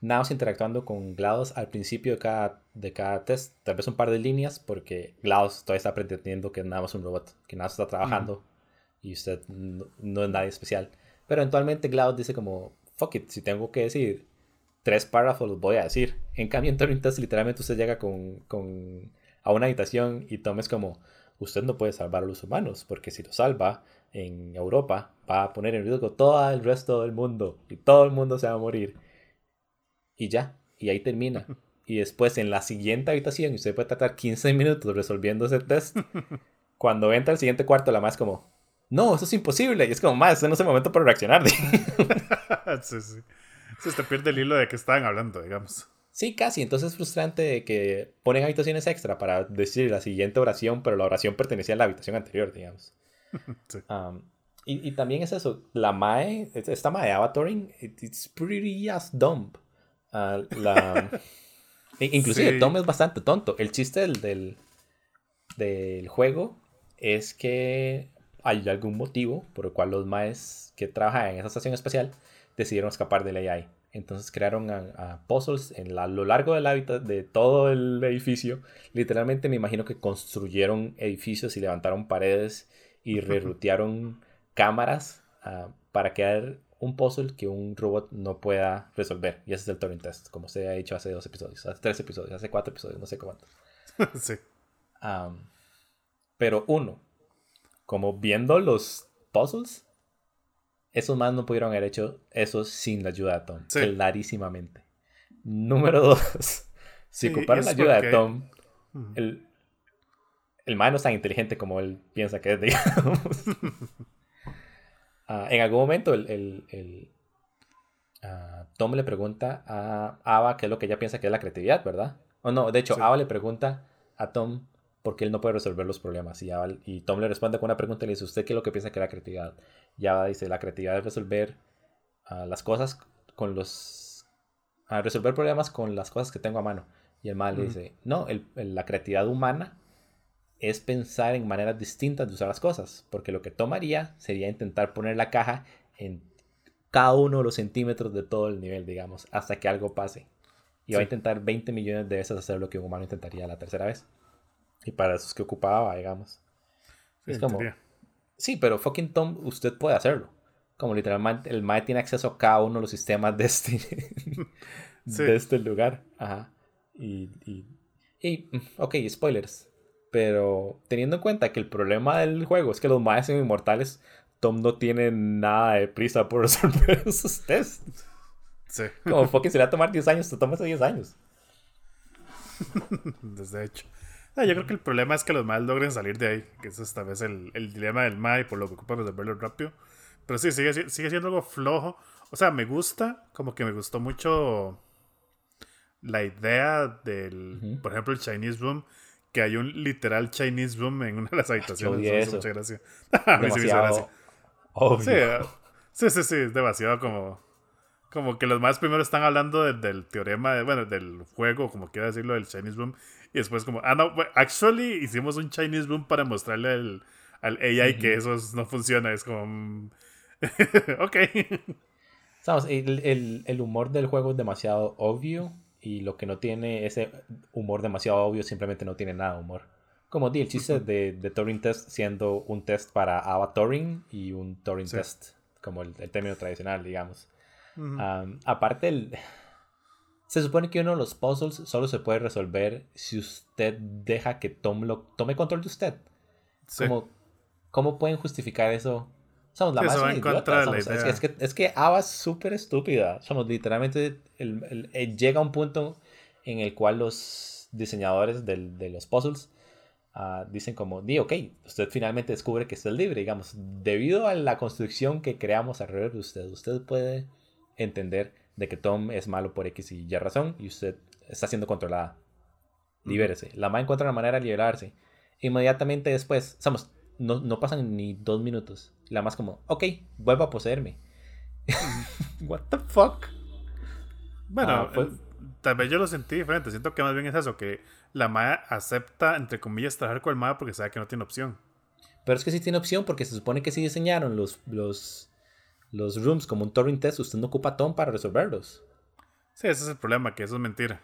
más interactuando con GLaDOS al principio de cada, de cada test, tal vez un par de líneas, porque GLaDOS todavía está pretendiendo que nada más un robot, que nada más está trabajando y usted no, es nadie especial. Pero eventualmente GLaDOS dice como, fuck it, si tengo que decir tres párrafos los voy a decir. En cambio en Turing Test literalmente usted llega con, con, a una habitación y tomes como, usted no puede salvar a los humanos, porque si lo salva en Europa va a poner en riesgo todo el resto del mundo y todo el mundo se va a morir y ya, y ahí termina. Y después en la siguiente habitación, usted puede tratar 15 minutos resolviendo ese test. Cuando entra al siguiente cuarto, la más como, no, eso es imposible. Y es como, más, ese no es el momento para reaccionar. sí, sí. Se te pierde el hilo de que estaban hablando, digamos. Sí, casi. Entonces es frustrante que ponen habitaciones extra para decir la siguiente oración, pero la oración pertenecía a la habitación anterior, digamos. sí. y, y, también es eso. La Mae, esta Mae Avataring, it's pretty as dumb. Ah, la... Inclusive Tom es bastante tonto. El chiste del, del, juego es que hay algún motivo por el cual los maes que trabajan en esa estación espacial decidieron escapar del AI. Entonces crearon a, puzzles en a lo largo del hábitat de todo el edificio. Literalmente me imagino que construyeron edificios y levantaron paredes y rerutearon cámaras uh, para crear un puzzle que un robot no pueda resolver. Y ese es el Turing Test, como se ha dicho hace dos episodios, hace tres episodios, hace cuatro episodios, no sé cuántos. sí. pero uno, como viendo los puzzles, esos más no pudieron haber hecho eso sin la ayuda de Tom. Clarísimamente. Número dos, si ocuparon la ayuda de Tom, el, el man no es tan inteligente como él piensa que es, digamos. Ah, en algún momento el, ah, Tom le pregunta a Ava qué es lo que ella piensa que es la creatividad, ¿verdad? O no, de hecho, Ava le pregunta a Tom por qué él no puede resolver los problemas. Y, y Tom le responde con una pregunta y le dice, ¿usted qué es lo que piensa que es la creatividad? Y Ava dice, la creatividad es resolver ah, las cosas con los... resolver problemas con las cosas que tengo a mano. Y el mal le dice, no, la creatividad humana es pensar en maneras distintas de usar las cosas, porque lo que tomaría sería intentar poner la caja en cada uno de los centímetros de todo el nivel, digamos, hasta que algo pase. Y va a intentar 20 millones de veces hacer lo que un humano intentaría la tercera vez. Y para eso es que ocupaba, digamos. Sí, es como, sí, pero fucking Tom, usted puede hacerlo. Como literalmente el MAE tiene acceso a cada uno de los sistemas de este, de este lugar. Ajá. Y, y, y, ok, spoilers. Pero teniendo en cuenta que el problema del juego es que los maes son inmortales, Tom no tiene nada de prisa por resolver esos tests. Sí. Como fucking se le va a tomar 10 años, te tomas 10 años. Desde hecho. Ah, yo creo que el problema es que los maes logren salir de ahí, que es esta vez el, el dilema del mae por lo que ocupa resolverlo rápido. Pero sí, sigue, sigue siendo algo flojo. O sea, me gusta, como que me gustó mucho la idea del, por ejemplo, el Chinese Room, que hay un literal Chinese room en una de las habitaciones. eso. Muchas gracias. a mí sí me hizo Sí, sí, sí, es demasiado como. Como que los más primero están hablando del teorema, bueno, del juego, como quiera decirlo, del Chinese Room. Y después, como, ah, no, actually hicimos un Chinese Room para mostrarle al, al AI que eso no funciona. Es como. Mm, ok. Sabes, el, el, el humor del juego es demasiado obvio y lo que no tiene ese humor demasiado obvio simplemente no tiene nada de humor. Como di el chiste de, de Turing Test siendo un test para Ava Turing y un Turing Test, como el, término tradicional, digamos. aparte, el, se supone que uno de los puzzles solo se puede resolver si usted deja que Tom lo, tome control de usted. Como, ¿Cómo pueden justificar eso somos la más es, que, es que Ava es súper estúpida. Somos literalmente. El, eh, llega un punto en el cual los diseñadores de los puzzles uh, dicen como, di, ok, usted finalmente descubre que está libre, digamos, debido a la construcción que creamos alrededor de usted, usted puede entender de que Tom es malo por X y Y razón y usted está siendo controlada. Libérese. La MA encuentra una manera de liberarse. Inmediatamente después, somos, no, no pasan ni dos minutos. La más como, ok, vuelvo a poseerme. What the fuck? Bueno, ah, pues, tal vez yo lo sentí diferente. Siento que más bien es eso, que la Maya acepta, entre comillas, trabajar con el Maya porque sabe que no tiene opción. Pero es que sí tiene opción porque se supone que si diseñaron los, los, los rooms como un Turing test, usted no ocupa Tom para resolverlos. Sí, ese es el problema, que eso es mentira.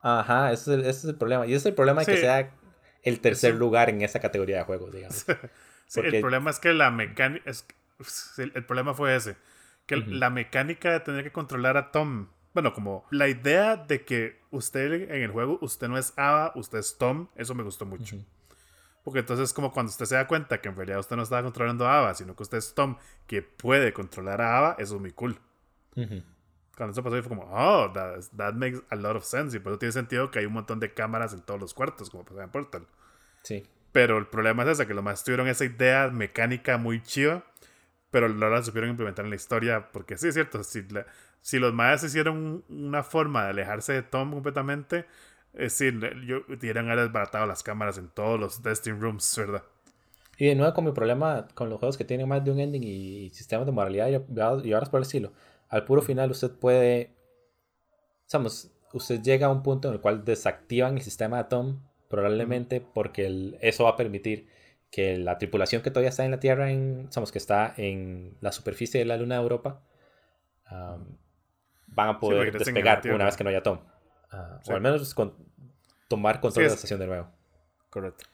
Ajá, ese es el, problema. Y ese es el problema de que sea el tercer lugar en esa categoría de juegos, digamos. el problema es que la mecánica... El, problema fue ese. Que la mecánica de tener que controlar a Tom bueno, como la idea de que usted en el juego, usted no es Ava, usted es Tom, eso me gustó mucho. Porque entonces como cuando usted se da cuenta que en realidad usted no estaba controlando a Ava, sino que usted es Tom, que puede controlar a Ava, eso es muy cool. Cuando eso pasó, fue como, oh, that, makes a lot of sense. Y por eso tiene sentido que hay un montón de cámaras en todos los cuartos, como pasaba en Portal. Sí. Pero el problema es ese, que los más tuvieron esa idea mecánica muy chiva, pero no la supieron implementar en la historia, porque sí, es cierto, si la, si los mayas hicieron una forma de alejarse de Tom completamente, es decir, yo hubieran desbaratado las cámaras en todos los testing rooms, ¿verdad? Y de nuevo, con mi problema con los juegos que tienen más de un ending y, sistemas de moralidad y, ahora por el estilo, al puro final usted puede, digamos, usted llega a un punto en el cual desactivan el sistema de Tom, probablemente porque eso va a permitir que la tripulación que todavía está en la Tierra, en, que está en la superficie de la Luna de Europa, van a poder despegar una vez que no haya Tom. Ah, o al menos con, tomar control de la estación de nuevo. Correcto.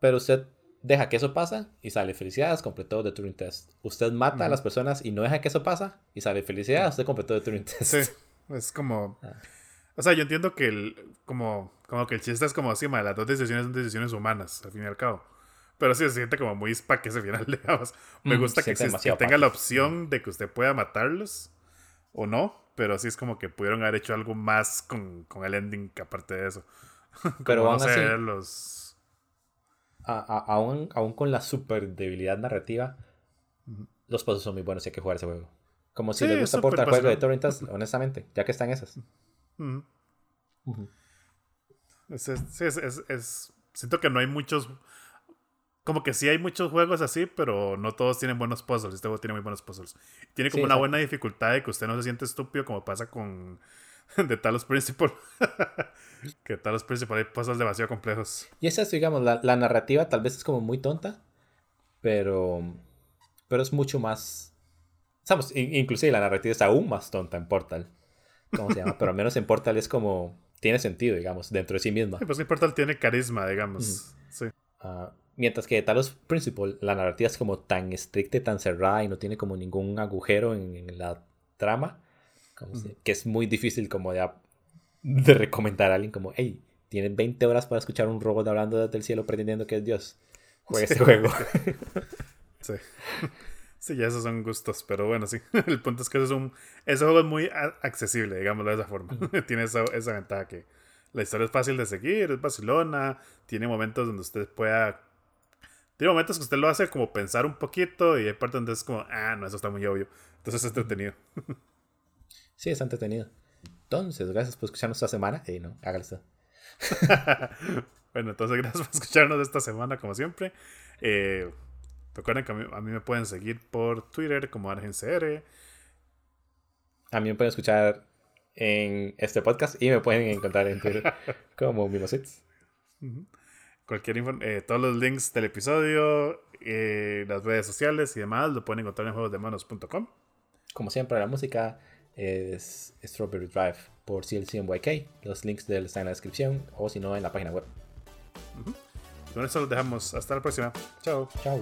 Pero usted deja que eso pasa y sale felicidades, completó de Turing Test. Usted mata a las personas y no deja que eso pasa y sale felicidades, usted completó de Turing Test. Sí, es como... Ah. O sea, yo entiendo que el, como, como que el chiste es como así, las dos decisiones son decisiones humanas, al fin y al cabo. Pero sí se siente como muy que ese final, digamos. Me gusta que, que tenga la opción de que usted pueda matarlos o no, pero sí es como que pudieron haber hecho algo más con, el ending que aparte de eso. pero vamos a ver los... aún, con la super debilidad narrativa, los pasos son muy buenos y hay que jugar ese juego. Como si le gusta aportar juego de torrentas, honestamente, ya que están esas. sí, es, siento que no hay muchos como que sí hay muchos juegos así, pero no todos tienen buenos puzzles. Este juego tiene muy buenos puzzles. Tiene como una buena dificultad de que usted no se siente estúpido como pasa con The Talos Principal. que Talos Principal hay puzzles demasiado complejos. Y esa es, digamos, la, la, narrativa tal vez es como muy tonta, pero, pero es mucho más... Sabes, inclusive la narrativa es aún más tonta en Portal. ¿Cómo se llama? pero al menos en Portal es como... Tiene sentido, digamos, dentro de sí misma. Sí, pues en Portal tiene carisma, digamos. Sí. Uh, Mientras que Talos Principle, la narrativa es como tan estricta y tan cerrada y no tiene como ningún agujero en, la trama, que es muy difícil como de, de, recomendar a alguien como, hey, tienen 20 horas para escuchar un robot hablando desde el cielo pretendiendo que es Dios. Juega este juego. sí. Sí, ya esos son gustos, pero bueno, sí. El punto es que es un, ese juego es muy accesible, digámoslo de esa forma. tiene esa, esa ventaja que la historia es fácil de seguir, es vacilona, tiene momentos donde usted pueda tiene momentos que usted lo hace como pensar un poquito y hay partes donde es como, ah, no, eso está muy obvio. Entonces es entretenido. Sí, es entretenido. Entonces, gracias por escucharnos esta semana. Y no, hágalo bueno, entonces gracias por escucharnos esta semana, como siempre. Eh, recuerden que a mí, me pueden seguir por Twitter como ArgenCR. A mí me pueden escuchar en este podcast y me pueden encontrar en Twitter como Mimosits cualquier eh, todos los links del episodio, eh, las redes sociales y demás lo pueden encontrar en juegosdemanos.com. Como siempre, la música es Strawberry Drive por CLCMYK. Los links del están en la descripción o si no en la página web. Con eso los dejamos. Hasta la próxima. Chao. Chao.